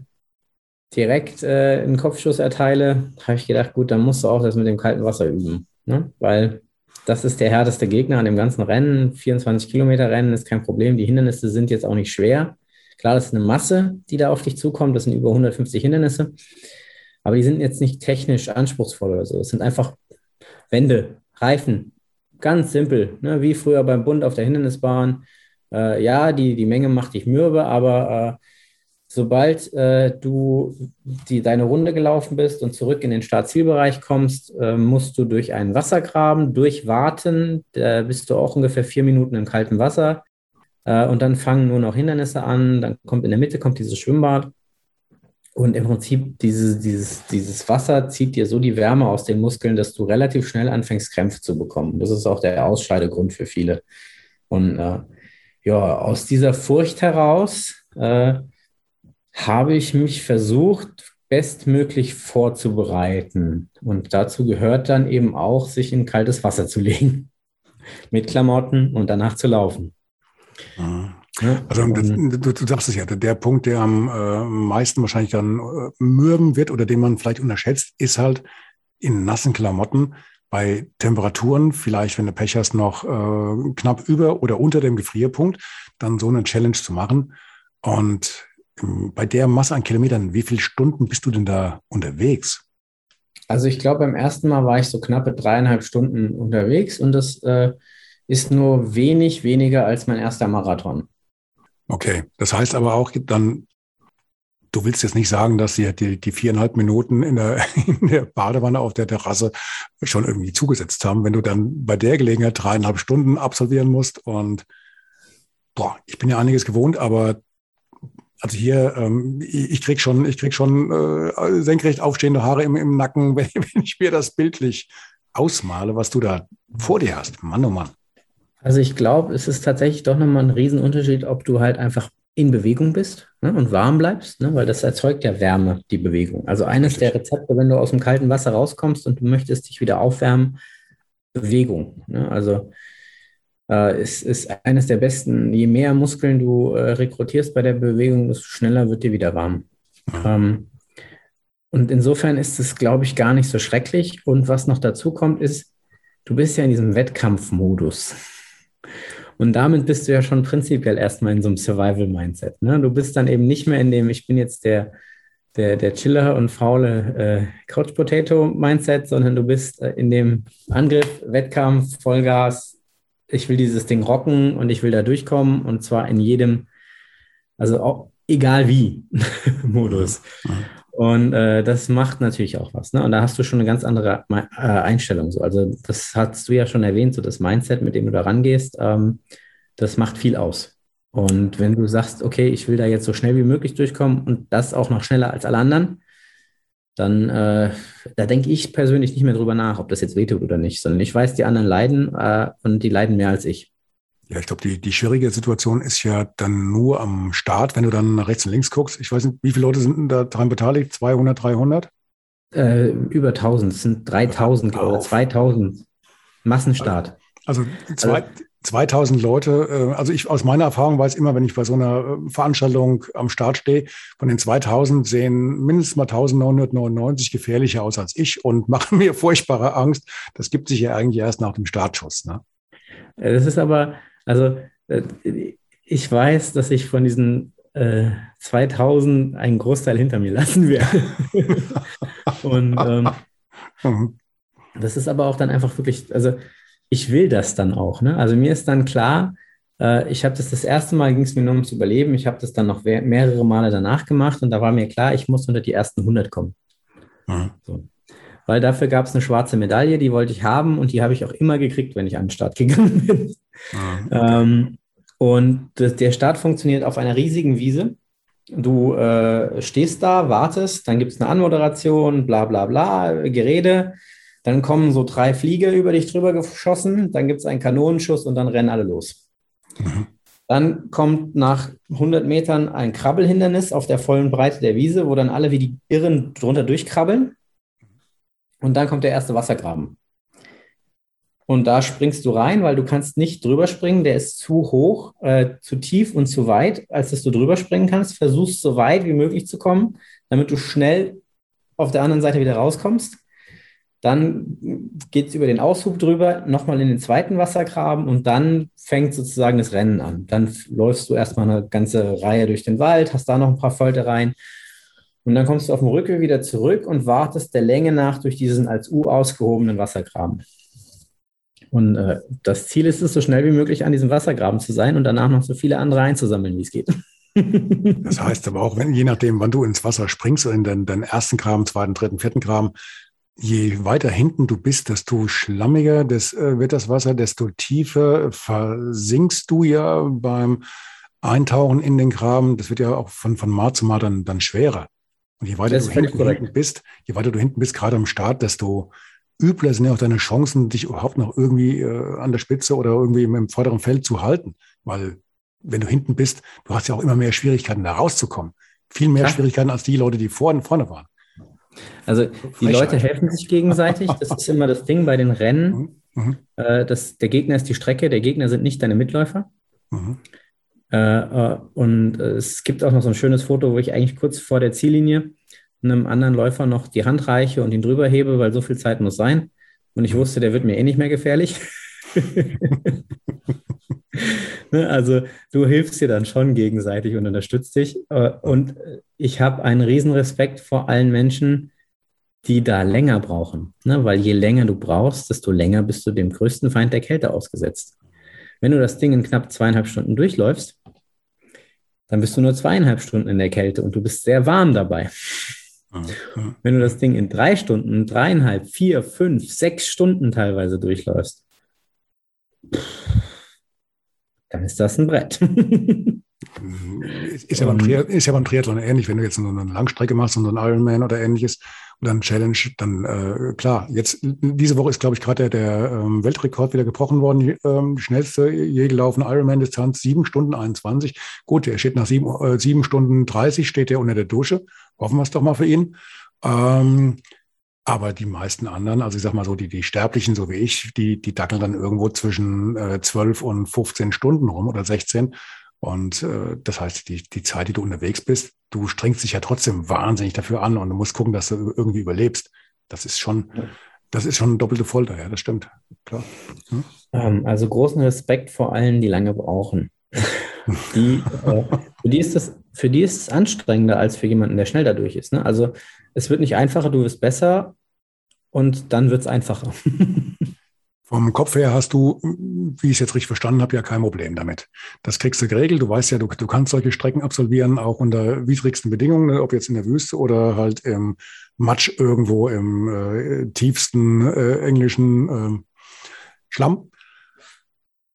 direkt äh, einen Kopfschuss erteile, habe ich gedacht, gut, dann musst du auch das mit dem kalten Wasser üben. Ne? Weil das ist der härteste Gegner an dem ganzen Rennen. 24 Kilometer Rennen ist kein Problem. Die Hindernisse sind jetzt auch nicht schwer. Klar, das ist eine Masse, die da auf dich zukommt. Das sind über 150 Hindernisse. Aber die sind jetzt nicht technisch anspruchsvoll oder so. Es sind einfach Wände, Reifen. Ganz simpel, ne? wie früher beim Bund auf der Hindernisbahn. Äh, ja, die, die Menge macht dich mürbe, aber äh, sobald äh, du die, deine Runde gelaufen bist und zurück in den Startzielbereich kommst, äh, musst du durch einen Wassergraben durchwarten. Da bist du auch ungefähr vier Minuten im kalten Wasser. Äh, und dann fangen nur noch Hindernisse an. Dann kommt in der Mitte kommt dieses Schwimmbad. Und im Prinzip dieses, dieses, dieses Wasser zieht dir so die Wärme aus den Muskeln, dass du relativ schnell anfängst, Krämpfe zu bekommen. Das ist auch der Ausscheidegrund für viele. Und äh, ja, aus dieser Furcht heraus äh, habe ich mich versucht, bestmöglich vorzubereiten. Und dazu gehört dann eben auch, sich in kaltes Wasser zu *laughs* legen, mit Klamotten und danach zu laufen. Mhm. Also du, du, sagst es ja, der Punkt, der am äh, meisten wahrscheinlich dann äh, mürben wird oder den man vielleicht unterschätzt, ist halt in nassen Klamotten bei Temperaturen, vielleicht wenn du Pech hast, noch äh, knapp über oder unter dem Gefrierpunkt, dann so eine Challenge zu machen. Und bei der Masse an Kilometern, wie viele Stunden bist du denn da unterwegs? Also ich glaube, beim ersten Mal war ich so knappe dreieinhalb Stunden unterwegs und das äh, ist nur wenig weniger als mein erster Marathon. Okay, das heißt aber auch dann, du willst jetzt nicht sagen, dass sie die, die viereinhalb Minuten in der, *laughs* in der Badewanne auf der Terrasse schon irgendwie zugesetzt haben, wenn du dann bei der Gelegenheit dreieinhalb Stunden absolvieren musst und boah, ich bin ja einiges gewohnt, aber also hier, ähm, ich krieg schon, ich krieg schon äh, senkrecht aufstehende Haare im, im Nacken, *laughs* wenn, wenn ich mir das bildlich ausmale, was du da vor dir hast. Mann, oh Mann. Also ich glaube, es ist tatsächlich doch nochmal ein Riesenunterschied, ob du halt einfach in Bewegung bist ne, und warm bleibst, ne, weil das erzeugt ja Wärme, die Bewegung. Also eines der Rezepte, wenn du aus dem kalten Wasser rauskommst und du möchtest dich wieder aufwärmen, Bewegung. Ne? Also äh, ist, ist eines der besten, je mehr Muskeln du äh, rekrutierst bei der Bewegung, desto schneller wird dir wieder warm. Ähm, und insofern ist es, glaube ich, gar nicht so schrecklich. Und was noch dazu kommt, ist, du bist ja in diesem Wettkampfmodus. Und damit bist du ja schon prinzipiell erstmal in so einem Survival-Mindset. Ne? Du bist dann eben nicht mehr in dem, ich bin jetzt der, der, der Chiller und faule äh, Couch Potato Mindset, sondern du bist äh, in dem Angriff, Wettkampf, Vollgas. Ich will dieses Ding rocken und ich will da durchkommen und zwar in jedem, also auch, egal wie *laughs* Modus. Und äh, das macht natürlich auch was. Ne? Und da hast du schon eine ganz andere äh, Einstellung. So. Also das hast du ja schon erwähnt, so das Mindset, mit dem du da rangehst, ähm, das macht viel aus. Und wenn du sagst, okay, ich will da jetzt so schnell wie möglich durchkommen und das auch noch schneller als alle anderen, dann äh, da denke ich persönlich nicht mehr drüber nach, ob das jetzt wehtut oder nicht, sondern ich weiß, die anderen leiden äh, und die leiden mehr als ich. Ja, ich glaube, die, die schwierige Situation ist ja dann nur am Start, wenn du dann nach rechts und links guckst. Ich weiß nicht, wie viele Leute sind da daran beteiligt? 200, 300? Äh, über 1000, es sind 3000 oder 2000. Massenstart. Also, zwei, also 2000 Leute, äh, also ich aus meiner Erfahrung weiß immer, wenn ich bei so einer äh, Veranstaltung am Start stehe, von den 2000 sehen mindestens mal 1999 gefährlicher aus als ich und *laughs* machen mir furchtbare Angst. Das gibt sich ja eigentlich erst nach dem Startschuss. Ne? Das ist aber, also äh, ich weiß, dass ich von diesen äh, 2000 einen Großteil hinter mir lassen werde. *laughs* Und ähm, mhm. das ist aber auch dann einfach wirklich, also ich will das dann auch. Ne? Also mir ist dann klar, äh, ich habe das das erste Mal, ging es mir nur ums Überleben. Ich habe das dann noch mehrere Male danach gemacht und da war mir klar, ich muss unter die ersten 100 kommen. Mhm. So. Weil dafür gab es eine schwarze Medaille, die wollte ich haben und die habe ich auch immer gekriegt, wenn ich an den Start gegangen *laughs* bin. Okay. Ähm, und das, der Start funktioniert auf einer riesigen Wiese. Du äh, stehst da, wartest, dann gibt es eine Anmoderation, bla bla bla, Gerede. Dann kommen so drei Flieger über dich drüber geschossen, dann gibt es einen Kanonenschuss und dann rennen alle los. Mhm. Dann kommt nach 100 Metern ein Krabbelhindernis auf der vollen Breite der Wiese, wo dann alle wie die Irren drunter durchkrabbeln. Und dann kommt der erste Wassergraben. Und da springst du rein, weil du kannst nicht drüber springen. Der ist zu hoch, äh, zu tief und zu weit, als dass du drüber springen kannst. Versuchst so weit wie möglich zu kommen, damit du schnell auf der anderen Seite wieder rauskommst. Dann geht es über den Aushub drüber, nochmal in den zweiten Wassergraben und dann fängt sozusagen das Rennen an. Dann läufst du erstmal eine ganze Reihe durch den Wald, hast da noch ein paar Fölte rein und dann kommst du auf dem Rückweg wieder zurück und wartest der Länge nach durch diesen als U ausgehobenen Wassergraben. Und äh, das Ziel ist es, so schnell wie möglich an diesem Wassergraben zu sein und danach noch so viele andere einzusammeln, wie es geht. *laughs* das heißt aber auch, wenn, je nachdem, wann du ins Wasser springst, in den, den ersten Graben, zweiten, dritten, vierten Graben, je weiter hinten du bist, desto schlammiger das, äh, wird das Wasser, desto tiefer versinkst du ja beim Eintauchen in den Graben. Das wird ja auch von, von Mal zu Mal dann, dann schwerer. Und je weiter du hinten, hinten, bist, je weiter du hinten bist, gerade am Start, desto übler sind ja auch deine Chancen, dich überhaupt noch irgendwie äh, an der Spitze oder irgendwie im, im vorderen Feld zu halten. Weil wenn du hinten bist, du hast ja auch immer mehr Schwierigkeiten, da rauszukommen. Viel mehr ja. Schwierigkeiten als die Leute, die vorne, vorne waren. Also die Leute helfen sich gegenseitig. *laughs* Das ist immer das Ding bei den Rennen. Mhm. mhm. Äh, das, der Gegner ist die Strecke, der Gegner sind nicht deine Mitläufer. Mhm. Äh, äh, und es gibt auch noch so ein schönes Foto, wo ich eigentlich kurz vor der Ziellinie einem anderen Läufer noch die Hand reiche und ihn drüber hebe, weil so viel Zeit muss sein. Und ich wusste, der wird mir eh nicht mehr gefährlich. *laughs* *laughs* *laughs* Ne, also du hilfst dir dann schon gegenseitig und unterstützt dich. Äh, und ich habe einen riesen Respekt vor allen Menschen, die da länger brauchen. Ne? Weil je länger du brauchst, desto länger bist du dem größten Feind der Kälte ausgesetzt. Wenn du das Ding in knapp zweieinhalb Stunden durchläufst, dann bist du nur zweieinhalb Stunden in der Kälte und du bist sehr warm dabei. Wenn du das Ding in drei Stunden, dreieinhalb, vier, fünf, sechs Stunden teilweise durchläufst, dann ist das ein Brett. ist, ja beim ist ja beim Triathlon ähnlich, wenn du jetzt eine Langstrecke machst und so einen Ironman oder ähnliches oder einen Challenge, dann äh, klar, jetzt diese Woche ist, glaube ich, gerade der, der ähm, Weltrekord wieder gebrochen worden, die, ähm, schnellste je gelaufene Ironman-Distanz, sieben Stunden 21. Gut, der steht nach sieben, äh, sieben Stunden 30, steht der unter der Dusche. Hoffen wir es doch mal für ihn. Ähm, aber die meisten anderen, also ich sag mal so, die, die Sterblichen, so wie ich, die, die dackeln dann irgendwo zwischen äh, 12 und 15 Stunden rum oder 16. Und äh, das heißt, die, die Zeit, die du unterwegs bist, du strengst dich ja trotzdem wahnsinnig dafür an und du musst gucken, dass du irgendwie überlebst. Das ist schon, das ist schon doppelte Folter, ja, das stimmt. Klar. Hm? Ähm, also großen Respekt vor allen, die lange brauchen. *laughs* die, äh, für, die ist das, für die ist es anstrengender als für jemanden, der schnell dadurch ist. Ne? Also es wird nicht einfacher, du wirst besser und dann wird es einfacher. *laughs* Vom Kopf her hast du, wie ich es jetzt richtig verstanden habe, ja kein Problem damit. Das kriegst du geregelt. Du weißt ja, du, du kannst solche Strecken absolvieren, auch unter widrigsten Bedingungen, ob jetzt in der Wüste oder halt im Matsch irgendwo im äh, tiefsten äh, englischen äh, Schlamm.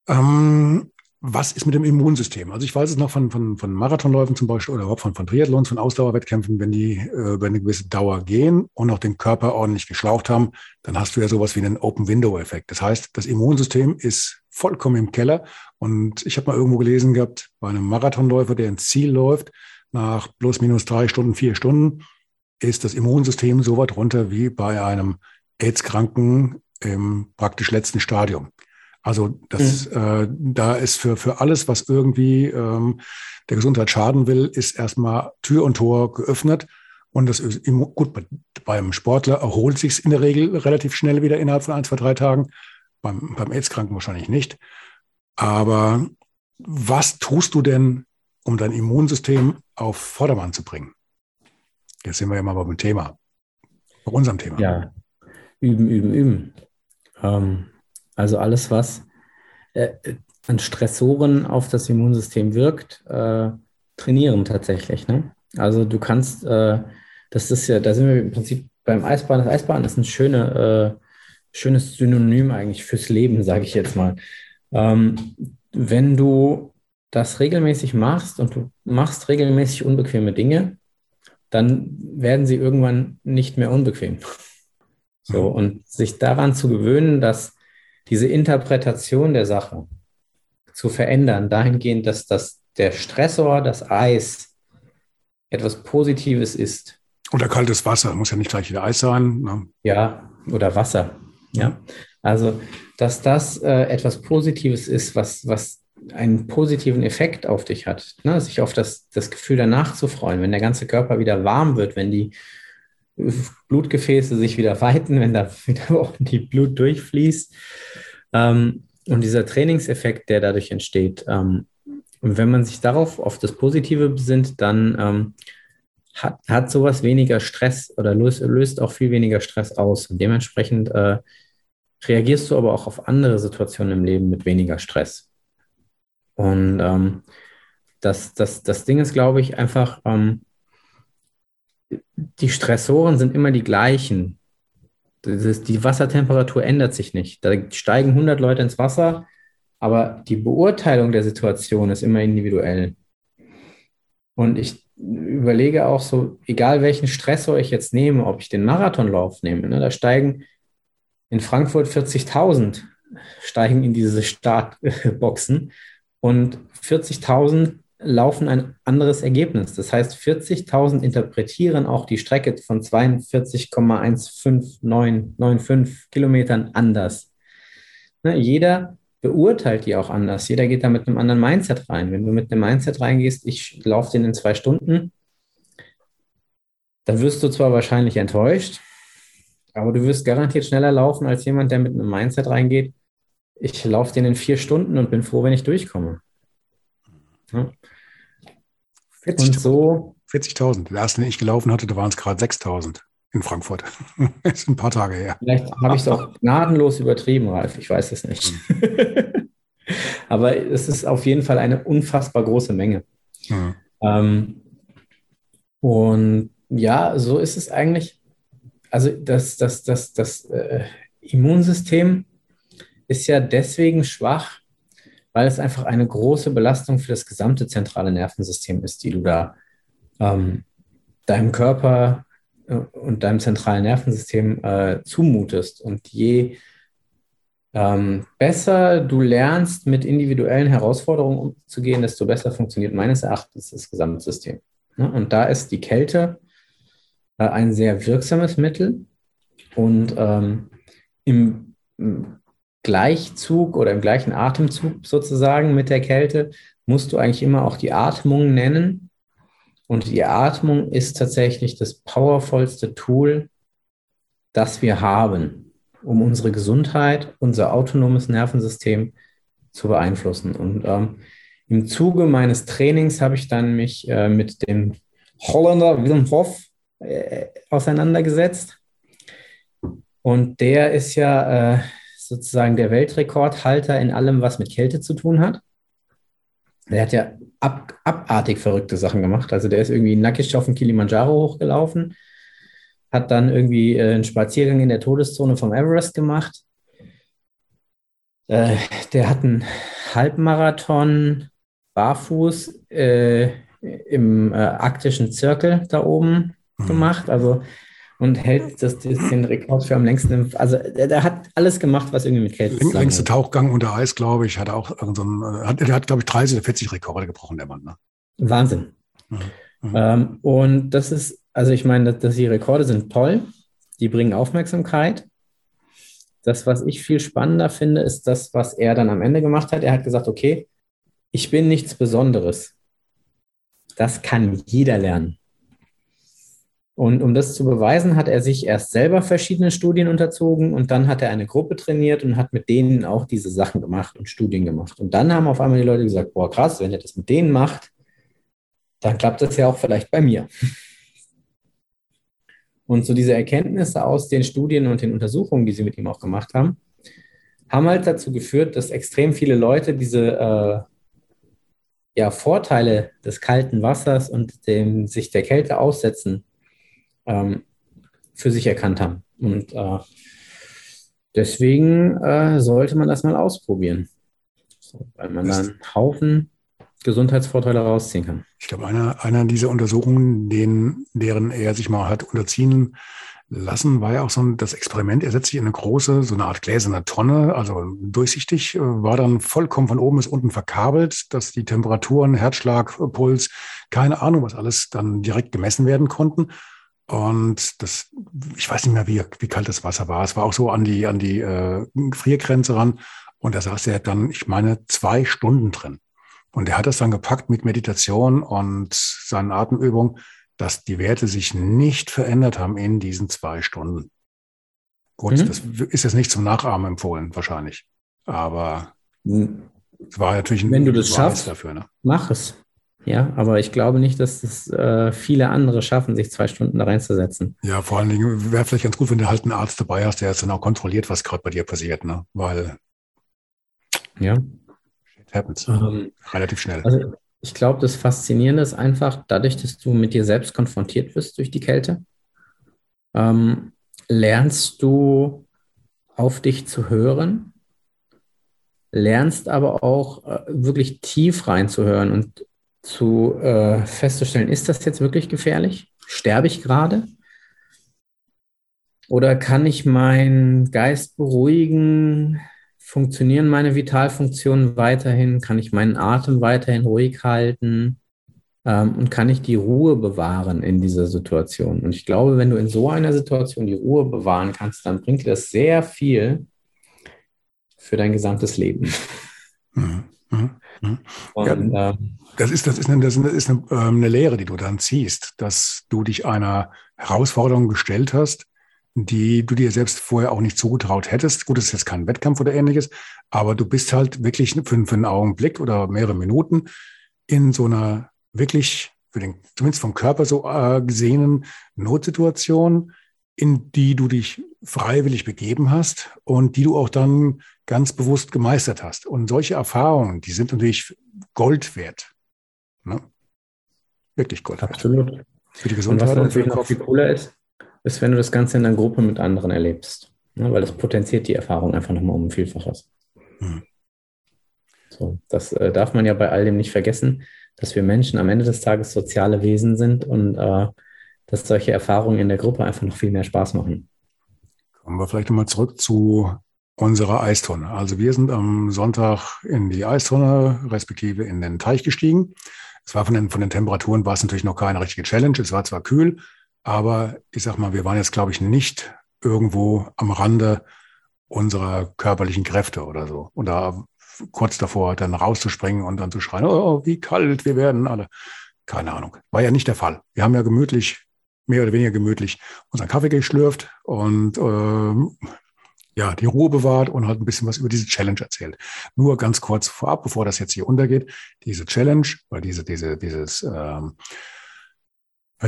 Ähm, was ist mit dem Immunsystem? Also ich weiß es noch von, von, von Marathonläufen zum Beispiel oder überhaupt von, von Triathlons, von Ausdauerwettkämpfen, wenn die äh, über eine gewisse Dauer gehen und auch den Körper ordentlich geschlaucht haben, dann hast du ja sowas wie einen Open-Window-Effekt. Das heißt, das Immunsystem ist vollkommen im Keller. Und ich habe mal irgendwo gelesen gehabt, bei einem Marathonläufer, der ins Ziel läuft, nach plus minus drei Stunden, vier Stunden, ist das Immunsystem so weit runter wie bei einem AIDS-Kranken im praktisch letzten Stadium. Also das, mhm. äh, da ist für, für alles, was irgendwie ähm, der Gesundheit schaden will, ist erstmal Tür und Tor geöffnet. Und das ist gut, beim Sportler erholt sich in der Regel relativ schnell wieder innerhalb von ein, zwei, drei Tagen. Beim, beim AIDS-Kranken wahrscheinlich nicht. Aber was tust du denn, um dein Immunsystem auf Vordermann zu bringen? Jetzt sind wir ja mal beim Thema, bei unserem Thema. Ja, üben, üben, üben. Ähm, also alles, was äh, an Stressoren auf das Immunsystem wirkt, äh, trainieren tatsächlich. Ne? Also du kannst, äh, das ist ja, da sind wir im Prinzip beim Eisbahn. Das Eisbahn ist ein schöne, äh, schönes Synonym eigentlich fürs Leben, sage ich jetzt mal. Ähm, wenn du das regelmäßig machst und du machst regelmäßig unbequeme Dinge, dann werden sie irgendwann nicht mehr unbequem. So, mhm. und sich daran zu gewöhnen, dass diese Interpretation der Sache zu verändern, dahingehend, dass das, der Stressor, das Eis, etwas Positives ist. Oder kaltes Wasser, muss ja nicht gleich wieder Eis sein. Ne? Ja, oder Wasser. Ja, also, dass das äh, etwas Positives ist, was, was einen positiven Effekt auf dich hat, ne? sich auf das, das Gefühl danach zu freuen, wenn der ganze Körper wieder warm wird, wenn die Blutgefäße sich wieder weiten, wenn da *laughs* wieder ordentlich Blut durchfließt. Ähm, und dieser Trainingseffekt, der dadurch entsteht, ähm, wenn man sich darauf auf das Positive besinnt, dann ähm, hat, hat sowas weniger Stress oder löst, löst auch viel weniger Stress aus. Und dementsprechend äh, reagierst du aber auch auf andere Situationen im Leben mit weniger Stress. Und ähm, das, das, das Ding ist, glaube ich, einfach, ähm, die Stressoren sind immer die gleichen. ist, die Wassertemperatur ändert sich nicht. Da steigen 100 Leute ins Wasser, aber die Beurteilung der Situation ist immer individuell. Und ich überlege auch so, egal welchen Stressor ich jetzt nehme, ob ich den Marathonlauf nehme, ne, da steigen in Frankfurt 40.000 steigen in diese Startboxen und 40.000 laufen ein anderes Ergebnis. Das heißt, 40.000 interpretieren auch die Strecke von 42,15995 Kilometern anders. Ne, jeder beurteilt die auch anders. Jeder geht da mit einem anderen Mindset rein. Wenn du mit einem Mindset reingehst, ich laufe den in zwei Stunden, dann wirst du zwar wahrscheinlich enttäuscht, aber du wirst garantiert schneller laufen als jemand, der mit einem Mindset reingeht. Ich laufe den in vier Stunden und bin froh, wenn ich durchkomme. Ja. 40, und so. 40.000. Der erste, den ich gelaufen hatte, da waren es gerade 6.000 in Frankfurt. das *laughs* ist ein paar Tage her. Vielleicht habe ich es auch gnadenlos übertrieben, Ralf. Ich weiß es nicht. Mhm. *laughs* Aber es ist auf jeden Fall eine unfassbar große Menge. Mhm. Ähm, und ja, so ist es eigentlich. Also das, das, das, das äh, Immunsystem ist ja deswegen schwach, weil es einfach eine große Belastung für das gesamte zentrale Nervensystem ist, die du da ähm, deinem Körper äh, und deinem zentralen Nervensystem äh, zumutest. Und je ähm, besser du lernst, mit individuellen Herausforderungen umzugehen, desto besser funktioniert meines Erachtens das Gesamtsystem. Ja, und da ist die Kälte äh, ein sehr wirksames Mittel. Und ähm, im, im Gleichzug oder im gleichen Atemzug sozusagen mit der Kälte musst du eigentlich immer auch die Atmung nennen. Und die Atmung ist tatsächlich das powervollste Tool, das wir haben, um unsere Gesundheit, unser autonomes Nervensystem zu beeinflussen. Und ähm, im Zuge meines Trainings habe ich dann mich äh, mit dem Holländer Willem Hof äh, auseinandergesetzt. Und der ist ja äh, sozusagen der Weltrekordhalter in allem, was mit Kälte zu tun hat. Der hat ja ab, abartig verrückte Sachen gemacht. Also der ist irgendwie nackig auf den Kilimanjaro hochgelaufen, hat dann irgendwie äh, einen Spaziergang in der Todeszone vom Everest gemacht. Äh, der hat einen Halbmarathon barfuß äh, im äh, arktischen Zirkel da oben mhm. gemacht. Also und hält das, das den Rekord für am längsten. Also der, hat alles gemacht, was irgendwie mit Kälte Läng, Längste Tauchgang unter Eis, glaube ich, hat auch so einen, hat, der hat, glaube ich, 30 oder 40 Rekorde gebrochen, der Mann. Ne? Wahnsinn. Mhm. Mhm. Ähm, und das ist, also ich meine, dass, dass die Rekorde sind toll, die bringen Aufmerksamkeit. Das, was ich viel spannender finde, ist das, was er dann am Ende gemacht hat. Er hat gesagt, okay, ich bin nichts Besonderes. Das kann jeder lernen. Und um das zu beweisen, hat er sich erst selber verschiedene Studien unterzogen und dann hat er eine Gruppe trainiert und hat mit denen auch diese Sachen gemacht und Studien gemacht. Und dann haben auf einmal die Leute gesagt, boah, krass, wenn er das mit denen macht, dann klappt das ja auch vielleicht bei mir. Und so diese Erkenntnisse aus den Studien und den Untersuchungen, die sie mit ihm auch gemacht haben, haben halt dazu geführt, dass extrem viele Leute diese äh, ja, Vorteile des kalten Wassers und dem sich der Kälte aussetzen ähm, für sich erkannt haben. Und äh, deswegen äh, sollte man das mal ausprobieren, so, weil man dann einen Haufen Gesundheitsvorteile rausziehen kann. Ich glaube, einer, einer dieser Untersuchungen, denen, deren er sich mal hat unterziehen lassen, war ja auch so ein, das Experiment. Er setzt sich in eine große, so eine Art gläserne Tonne, also durchsichtig, äh, war dann vollkommen von oben bis unten verkabelt, dass die Temperaturen, Herzschlag, Puls, keine Ahnung, was alles dann direkt gemessen werden konnten. Und das, ich weiß nicht mehr, wie, wie kalt das Wasser war. Es war auch so an die, an die äh, Friergrenze ran. Und da saß er dann, ich meine, zwei Stunden drin. Und er hat das dann gepackt mit Meditation und seinen Atemübungen, dass die Werte sich nicht verändert haben in diesen zwei Stunden. Gut, mhm. das ist jetzt nicht zum Nachahmen empfohlen, wahrscheinlich. Aber mhm. es war natürlich ein Wenn du das schaffst, dafür. Ne? Mach es. Ja, aber ich glaube nicht, dass das äh, viele andere schaffen, sich zwei Stunden da reinzusetzen. Ja, vor allen Dingen wäre vielleicht ganz gut, wenn du halt einen Arzt dabei hast, der jetzt dann auch kontrolliert, was gerade bei dir passiert, ne? Weil ja. Shit happens. Ähm, Relativ schnell. Also ich glaube, das Faszinierende ist einfach, dadurch, dass du mit dir selbst konfrontiert wirst durch die Kälte, ähm, lernst du auf dich zu hören, lernst aber auch äh, wirklich tief reinzuhören und zu äh, festzustellen, ist das jetzt wirklich gefährlich? Sterbe ich gerade? Oder kann ich meinen Geist beruhigen? Funktionieren meine Vitalfunktionen weiterhin? Kann ich meinen Atem weiterhin ruhig halten? Ähm, und kann ich die Ruhe bewahren in dieser Situation? Und ich glaube, wenn du in so einer Situation die Ruhe bewahren kannst, dann bringt dir das sehr viel für dein gesamtes Leben. Mhm. Mhm. mhm. Und, ja, ähm, das ist, das ist, eine, das ist eine, ähm, eine Lehre, die du dann ziehst, dass du dich einer Herausforderung gestellt hast, die du dir selbst vorher auch nicht zugetraut hättest. Gut, es ist jetzt kein Wettkampf oder ähnliches, aber du bist halt wirklich für, für einen Augenblick oder mehrere Minuten in so einer wirklich, für den, zumindest vom Körper so äh, gesehenen Notsituation, in die du dich freiwillig begeben hast und die du auch dann ganz bewusst gemeistert hast. Und solche Erfahrungen, die sind natürlich Gold wert. Ne? Wirklich wert. Absolut. Für die Gesundheit und was natürlich noch viel cooler ist, ist, wenn du das Ganze in einer Gruppe mit anderen erlebst. Ne? Weil das potenziert die Erfahrung einfach nochmal um ein Vielfaches. Hm. So, das äh, darf man ja bei all dem nicht vergessen, dass wir Menschen am Ende des Tages soziale Wesen sind und äh, dass solche Erfahrungen in der Gruppe einfach noch viel mehr Spaß machen. Kommen wir vielleicht nochmal zurück zu unserer Eistonne. Also wir sind am Sonntag in die Eistonne, respektive in den Teich gestiegen. Es war von den, von den Temperaturen war es natürlich noch keine richtige Challenge. Es war zwar kühl, aber ich sag mal, wir waren jetzt, glaube ich, nicht irgendwo am Rande unserer körperlichen Kräfte oder so. Und da kurz davor, dann rauszuspringen und dann zu schreien, oh, wie kalt wir werden alle. Keine Ahnung. War ja nicht der Fall. Wir haben ja gemütlich, mehr oder weniger gemütlich, unseren Kaffee geschlürft und ähm, ja, die Ruhe bewahrt und halt ein bisschen was über diese Challenge erzählt. Nur ganz kurz vorab, bevor das jetzt hier untergeht, diese Challenge, weil diese, diese, dieses ähm,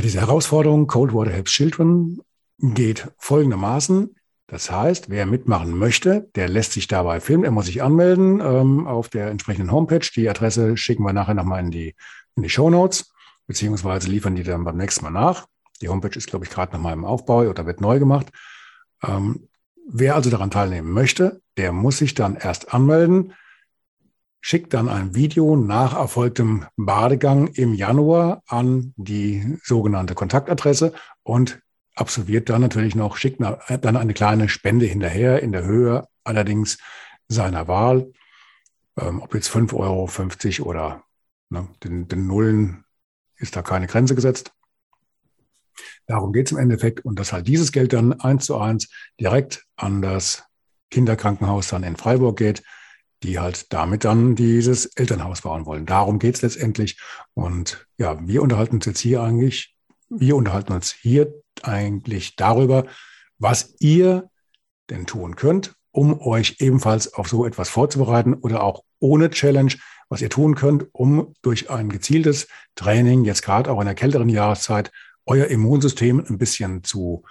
diese Herausforderung Cold Water Helps Children geht folgendermaßen. Das heißt, wer mitmachen möchte, der lässt sich dabei filmen. Er muss sich anmelden ähm, auf der entsprechenden Homepage. Die Adresse schicken wir nachher nochmal in die, in die Show Notes, beziehungsweise liefern die dann beim nächsten Mal nach. Die Homepage ist, glaube ich, gerade nochmal im Aufbau oder wird neu gemacht. Ähm, wer also daran teilnehmen möchte, der muss sich dann erst anmelden schickt dann ein Video nach erfolgtem Badegang im Januar an die sogenannte Kontaktadresse und absolviert dann natürlich noch, schickt dann eine kleine Spende hinterher in der Höhe allerdings seiner Wahl. Ähm, ob jetzt 5 Euro, 50 oder ne, den, den Nullen ist da keine Grenze gesetzt. Darum geht es im Endeffekt und dass halt dieses Geld dann eins zu eins direkt an das Kinderkrankenhaus dann in Freiburg geht die halt damit dann dieses Elternhaus bauen wollen. Darum geht es letztendlich. Und ja, wir unterhalten uns jetzt hier eigentlich, wir unterhalten uns hier eigentlich darüber, was ihr denn tun könnt, um euch ebenfalls auf so etwas vorzubereiten oder auch ohne Challenge, was ihr tun könnt, um durch ein gezieltes Training, jetzt gerade auch in der kälteren Jahreszeit, euer Immunsystem ein bisschen zu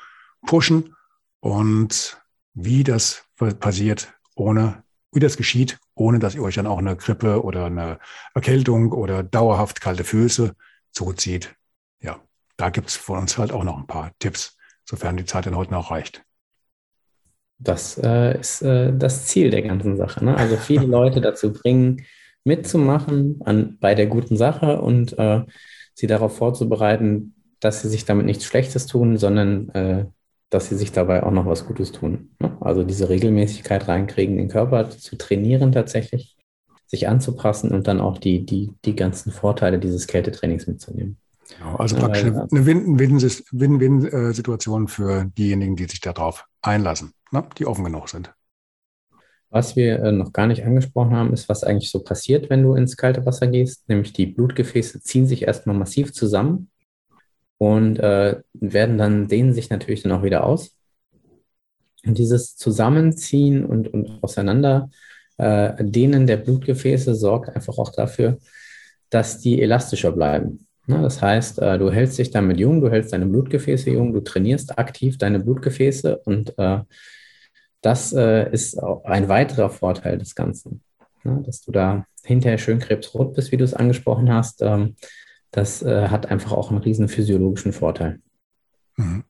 pushen und wie das passiert, ohne wie das geschieht, ohne dass ihr euch dann auch eine Grippe oder eine Erkältung oder dauerhaft kalte Füße zuzieht. Ja, da gibt es von uns halt auch noch ein paar Tipps, sofern die Zeit dann heute noch reicht. Das äh, ist äh, das Ziel der ganzen Sache. Ne? Also viele *laughs* Leute dazu bringen, mitzumachen an, bei der guten Sache und äh, sie darauf vorzubereiten, dass sie sich damit nichts Schlechtes tun, sondern äh, dass sie sich dabei auch noch was Gutes tun. Ne? Also diese Regelmäßigkeit reinkriegen, den Körper zu trainieren tatsächlich, sich anzupassen und dann auch die, die, die ganzen Vorteile dieses Kältetrainings mitzunehmen. Genau, also praktisch eine Win-Win-Situation für diejenigen, die sich darauf einlassen, ne? die offen genug sind. Was wir äh, noch gar nicht angesprochen haben, ist, was eigentlich so passiert, wenn du ins kalte Wasser gehst. Nämlich die Blutgefäße ziehen sich erstmal massiv zusammen und äh, werden dann, dehnen sich natürlich dann auch wieder aus. Und dieses Zusammenziehen und, und auseinander äh, dehnen der Blutgefäße sorgt einfach auch dafür, dass die elastischer bleiben. Ja, das heißt, äh, du hältst dich damit jung, du hältst deine Blutgefäße jung, du trainierst aktiv deine Blutgefäße und äh, das äh, ist auch ein weiterer Vorteil des Ganzen, ja, dass du da hinterher schön krebsrot bist, wie du es angesprochen hast. Ähm, das äh, hat einfach auch einen riesen physiologischen Vorteil. Mhm.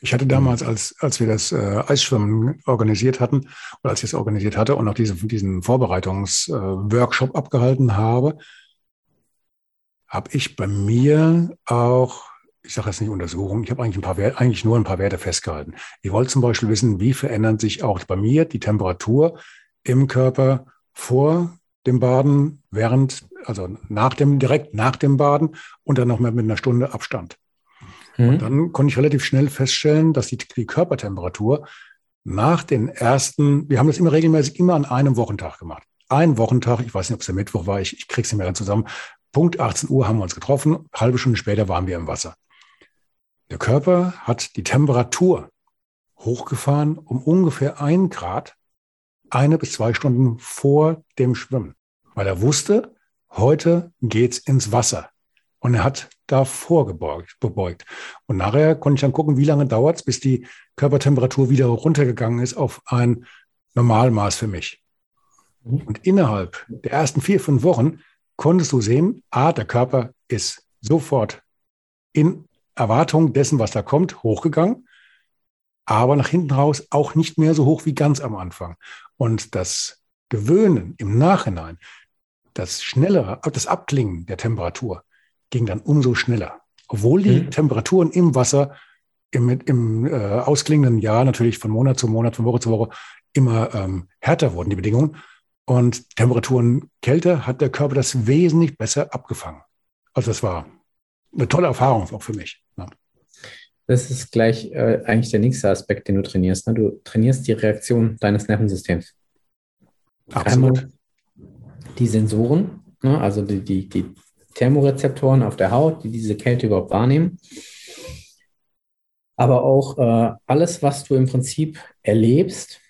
Ich hatte damals, als, als wir das äh, Eisschwimmen organisiert hatten, oder als ich es organisiert hatte und auch diese, diesen Vorbereitungsworkshop äh, abgehalten habe, habe ich bei mir auch, ich sage jetzt nicht Untersuchung, ich habe eigentlich, eigentlich nur ein paar Werte festgehalten. Ich wollte zum Beispiel wissen, wie verändert sich auch bei mir die Temperatur im Körper vor dem Baden, während, also nach dem, direkt nach dem Baden und dann noch mal mit einer Stunde Abstand. Mhm. Und dann konnte ich relativ schnell feststellen, dass die, die Körpertemperatur nach den ersten, wir haben das immer regelmäßig immer an einem Wochentag gemacht. Ein Wochentag, ich weiß nicht, ob es der Mittwoch war, ich, ich krieg's nicht mehr ganz zusammen. Punkt 18 Uhr haben wir uns getroffen, halbe Stunde später waren wir im Wasser. Der Körper hat die Temperatur hochgefahren um ungefähr ein Grad, eine bis zwei Stunden vor dem Schwimmen, weil er wusste, heute geht's ins Wasser. Und er hat da vorgebeugt. Und nachher konnte ich dann gucken, wie lange dauert es, bis die Körpertemperatur wieder runtergegangen ist auf ein Normalmaß für mich. Mhm. Und innerhalb der ersten vier, fünf Wochen konntest du sehen, ah, der Körper ist sofort in Erwartung dessen, was da kommt, hochgegangen, aber nach hinten raus auch nicht mehr so hoch wie ganz am Anfang. Und das Gewöhnen im Nachhinein, das schnellere, das Abklingen der Temperatur ging dann umso schneller. Obwohl die mhm. Temperaturen im Wasser im, im äh, ausklingenden Jahr natürlich von Monat zu Monat, von Woche zu Woche immer ähm, härter wurden, die Bedingungen. Und Temperaturen kälter hat der Körper das wesentlich besser abgefangen. Also das war eine tolle Erfahrung auch für mich. Ja. Das ist gleich äh, eigentlich der nächste Aspekt, den du trainierst. Ne? Du trainierst die Reaktion deines Nervensystems. Absolut. Einmal die Sensoren, ne? also die, die, die Thermorezeptoren auf der Haut, die diese Kälte überhaupt wahrnehmen. Aber auch äh, alles, was du im Prinzip erlebst,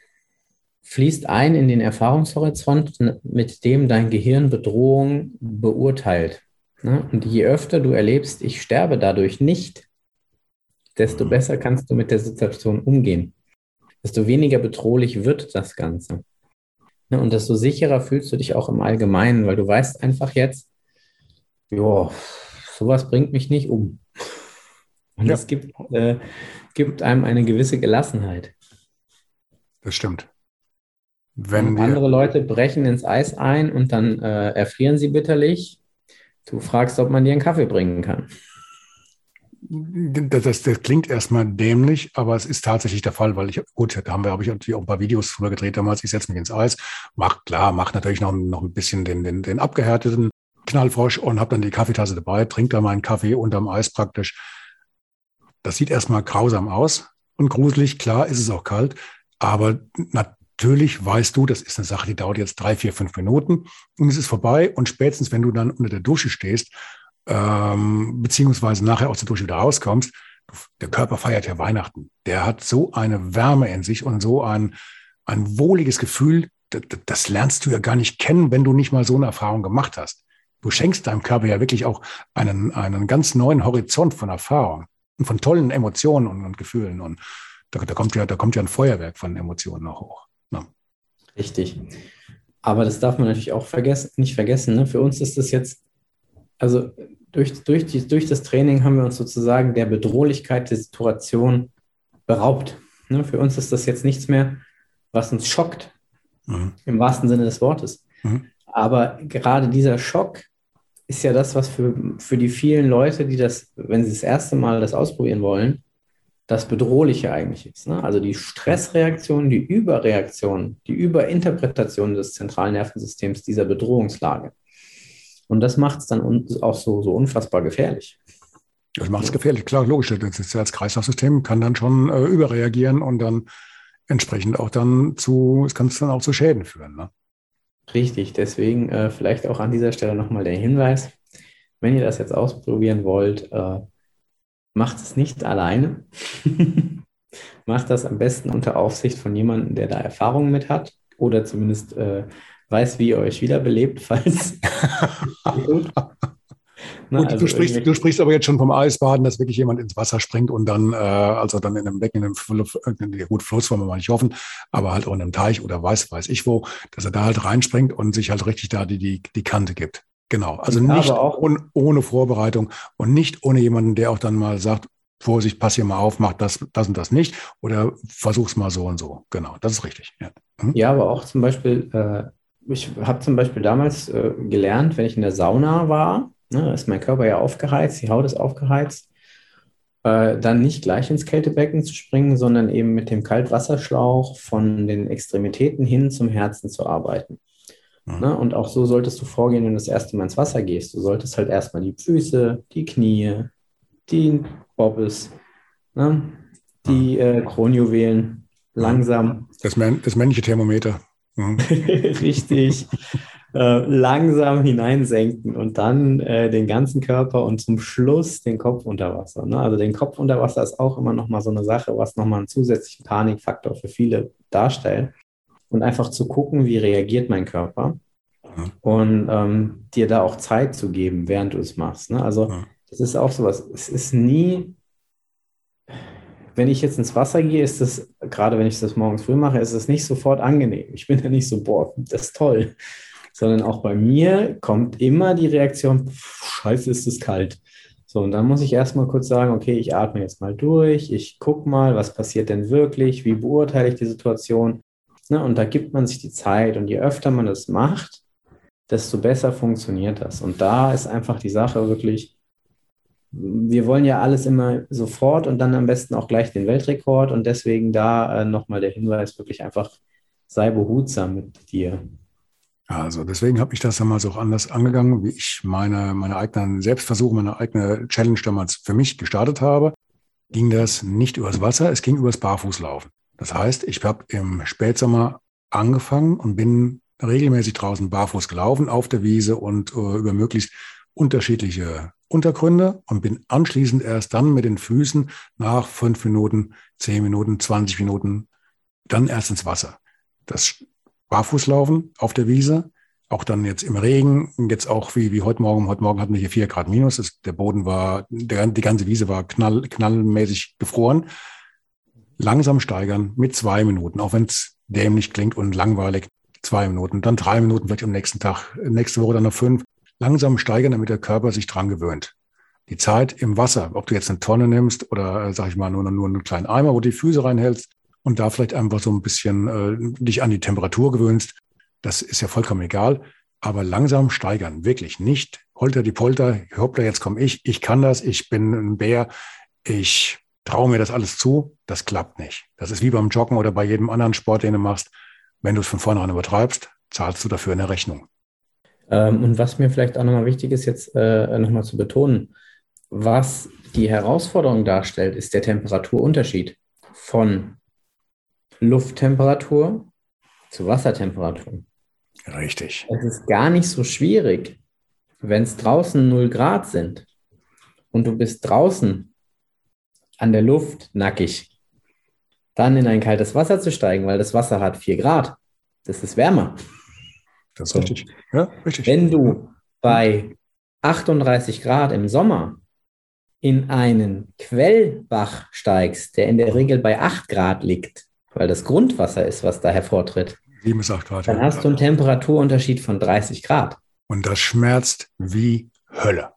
fließt ein in den Erfahrungshorizont, mit dem dein Gehirn Bedrohung beurteilt. Ne? Und je öfter du erlebst, ich sterbe dadurch nicht, desto besser kannst du mit der Situation umgehen. Desto weniger bedrohlich wird das Ganze. Ne? Und desto sicherer fühlst du dich auch im Allgemeinen, weil du weißt einfach jetzt, ja, sowas bringt mich nicht um. Und ja. das gibt, äh, gibt einem eine gewisse Gelassenheit. Das stimmt. Wenn andere Leute brechen ins Eis ein und dann äh, erfrieren sie bitterlich. Du fragst, ob man dir einen Kaffee bringen kann. Das, das, das, klingt erstmal dämlich, aber es ist tatsächlich der Fall, weil ich, gut, da haben wir, habe ich natürlich auch ein paar Videos drüber gedreht damals. Ich setze mich ins Eis, mach klar, mach natürlich noch, noch ein bisschen den, den, den abgehärteten Knallfrosch und habe dann die Kaffeetasse dabei, trinke da meinen Kaffee unterm Eis praktisch. Das sieht erstmal grausam aus und gruselig. Klar ist es auch kalt, aber natürlich weißt du, das ist eine Sache, die dauert jetzt drei, vier, fünf Minuten und es ist vorbei. Und spätestens, wenn du dann unter der Dusche stehst, ähm, beziehungsweise nachher aus der Dusche wieder rauskommst, der Körper feiert ja Weihnachten. Der hat so eine Wärme in sich und so ein, ein wohliges Gefühl, das, das lernst du ja gar nicht kennen, wenn du nicht mal so eine Erfahrung gemacht hast du schenkst deinem Körper ja wirklich auch einen, einen ganz neuen Horizont von Erfahrung und von tollen Emotionen und, und Gefühlen. Und da, da, kommt ja, da kommt ja ein Feuerwerk von Emotionen noch hoch. Ja. Richtig. Aber das darf man natürlich auch vergessen, nicht vergessen. Ne? Für uns ist das jetzt, also durch, durch, die, durch das Training haben wir uns sozusagen der Bedrohlichkeit der Situation beraubt. Ne? Für uns ist das jetzt nichts mehr, was uns schockt, mhm. im wahrsten Sinne des Wortes. Mhm. Aber gerade dieser Schock ist ja das, was für, für die vielen Leute, die das, wenn sie das erste Mal das ausprobieren wollen, das Bedrohliche eigentlich ist. Ne? Also die Stressreaktion, die Überreaktion, die Überinterpretation des zentralen Nervensystems dieser Bedrohungslage. Und das macht es dann auch so, so unfassbar gefährlich. Das macht es gefährlich, klar, logisch. Das Kreislaufsystem kann dann schon äh, überreagieren und dann entsprechend auch dann zu, es kann es dann auch zu Schäden führen. Ne? Richtig, deswegen äh, vielleicht auch an dieser Stelle nochmal der Hinweis, wenn ihr das jetzt ausprobieren wollt, äh, macht es nicht alleine. *laughs* macht das am besten unter Aufsicht von jemandem, der da Erfahrungen mit hat oder zumindest äh, weiß, wie ihr euch wiederbelebt, *laughs* falls. *laughs* Na, Gut, also du, sprichst, du sprichst aber jetzt schon vom Eisbaden, dass wirklich jemand ins Wasser springt und dann, äh, also dann in einem Becken, in einem Fluss, gut, Fluss wollen wir mal nicht hoffen, aber halt auch in einem Teich oder weiß, weiß ich wo, dass er da halt reinspringt und sich halt richtig da die, die, die Kante gibt. Genau. Also nicht ohne, ohne Vorbereitung und nicht ohne jemanden, der auch dann mal sagt, Vorsicht, pass hier mal auf, mach das, das und das nicht oder versuch's mal so und so. Genau, das ist richtig. Ja, mhm. ja aber auch zum Beispiel, äh, ich habe zum Beispiel damals äh, gelernt, wenn ich in der Sauna war, ne, ist mein Körper ja aufgeheizt, die Haut ist aufgeheizt, äh, dann nicht gleich ins Kältebecken zu springen, sondern eben mit dem Kaltwasserschlauch von den Extremitäten hin zum Herzen zu arbeiten. Mhm. Ne? Und auch so solltest du vorgehen, wenn du das erste Mal ins Wasser gehst. Du solltest halt erstmal die Füße, die Knie, die Bobbes, ne? die mhm. äh, Kronjuwelen langsam. Das, das männliche Thermometer. Mhm. *laughs* Richtig. Äh, langsam hineinsenken und dann äh, den ganzen Körper und zum Schluss den Kopf unter Wasser. Ne? Also den Kopf unter Wasser ist auch immer noch mal so eine Sache, was noch mal einen zusätzlichen Panikfaktor für viele darstellt. Und einfach zu gucken, wie reagiert mein Körper mhm. und ähm, dir da auch Zeit zu geben, während du es machst. Ne? Also mhm. das ist auch sowas. Es ist nie wenn ich jetzt ins Wasser gehe, ist das, gerade wenn ich das morgens früh mache, ist es nicht sofort angenehm. Ich bin ja nicht so, boah, das ist toll sondern auch bei mir kommt immer die Reaktion, scheiße, ist es kalt. So, und dann muss ich erstmal kurz sagen, okay, ich atme jetzt mal durch, ich gucke mal, was passiert denn wirklich, wie beurteile ich die Situation. Ne, und da gibt man sich die Zeit und je öfter man das macht, desto besser funktioniert das. Und da ist einfach die Sache wirklich, wir wollen ja alles immer sofort und dann am besten auch gleich den Weltrekord. Und deswegen da äh, nochmal der Hinweis, wirklich einfach sei behutsam mit dir. Also deswegen habe ich das damals auch anders angegangen, wie ich meine, meine eigenen Selbstversuche, meine eigene Challenge damals für mich gestartet habe. Ging das nicht übers Wasser, es ging übers Barfußlaufen. Das heißt, ich habe im Spätsommer angefangen und bin regelmäßig draußen barfuß gelaufen auf der Wiese und äh, über möglichst unterschiedliche Untergründe und bin anschließend erst dann mit den Füßen nach fünf Minuten, zehn Minuten, 20 Minuten dann erst ins Wasser. Das Barfußlaufen auf der Wiese, auch dann jetzt im Regen, jetzt auch wie, wie heute Morgen. Heute Morgen hatten wir hier vier Grad minus. Das, der Boden war, der, die ganze Wiese war knall, knallmäßig gefroren. Langsam steigern mit zwei Minuten, auch wenn es dämlich klingt und langweilig. Zwei Minuten, dann drei Minuten, vielleicht am nächsten Tag, nächste Woche dann noch fünf. Langsam steigern, damit der Körper sich dran gewöhnt. Die Zeit im Wasser, ob du jetzt eine Tonne nimmst oder, äh, sag ich mal, nur, nur einen kleinen Eimer, wo du die Füße reinhältst, und da vielleicht einfach so ein bisschen äh, dich an die Temperatur gewöhnst. Das ist ja vollkommen egal. Aber langsam steigern, wirklich nicht holter die Polter, hoppla, jetzt komme ich, ich kann das, ich bin ein Bär, ich traue mir das alles zu. Das klappt nicht. Das ist wie beim Joggen oder bei jedem anderen Sport, den du machst. Wenn du es von vornherein übertreibst, zahlst du dafür eine Rechnung. Ähm, und was mir vielleicht auch nochmal wichtig ist, jetzt äh, nochmal zu betonen, was die Herausforderung darstellt, ist der Temperaturunterschied von Lufttemperatur zu Wassertemperatur. Richtig. Es ist gar nicht so schwierig, wenn es draußen 0 Grad sind und du bist draußen an der Luft nackig, dann in ein kaltes Wasser zu steigen, weil das Wasser hat 4 Grad. Das ist wärmer. Das ist so. richtig. Ja, richtig. Wenn du bei 38 Grad im Sommer in einen Quellbach steigst, der in der Regel bei 8 Grad liegt, weil das Grundwasser ist, was da hervortritt. 7 bis 8 Grad. Dann hast du einen Temperaturunterschied von 30 Grad. Und das schmerzt wie Hölle.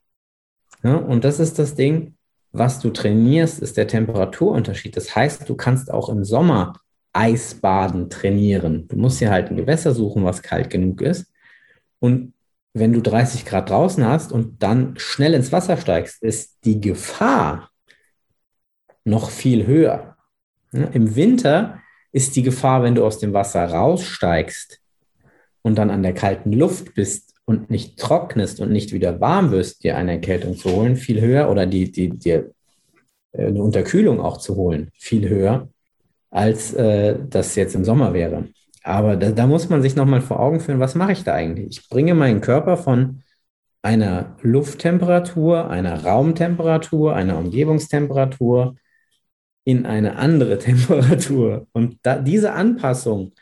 Ja, und das ist das Ding, was du trainierst, ist der Temperaturunterschied. Das heißt, du kannst auch im Sommer Eisbaden trainieren. Du musst dir halt ein Gewässer suchen, was kalt genug ist. Und wenn du 30 Grad draußen hast und dann schnell ins Wasser steigst, ist die Gefahr noch viel höher. Ja, Im Winter ist die Gefahr, wenn du aus dem Wasser raussteigst und dann an der kalten Luft bist und nicht trocknest und nicht wieder warm wirst, dir eine Erkältung zu holen, viel höher oder die, die, dir äh, eine Unterkühlung auch zu holen, viel höher, als äh, das jetzt im Sommer wäre. Aber da, da muss man sich nochmal vor Augen führen, was mache ich da eigentlich? Ich bringe meinen Körper von einer Lufttemperatur, einer Raumtemperatur, einer Umgebungstemperatur in eine andere *laughs* Temperatur. Und da, diese Anpassung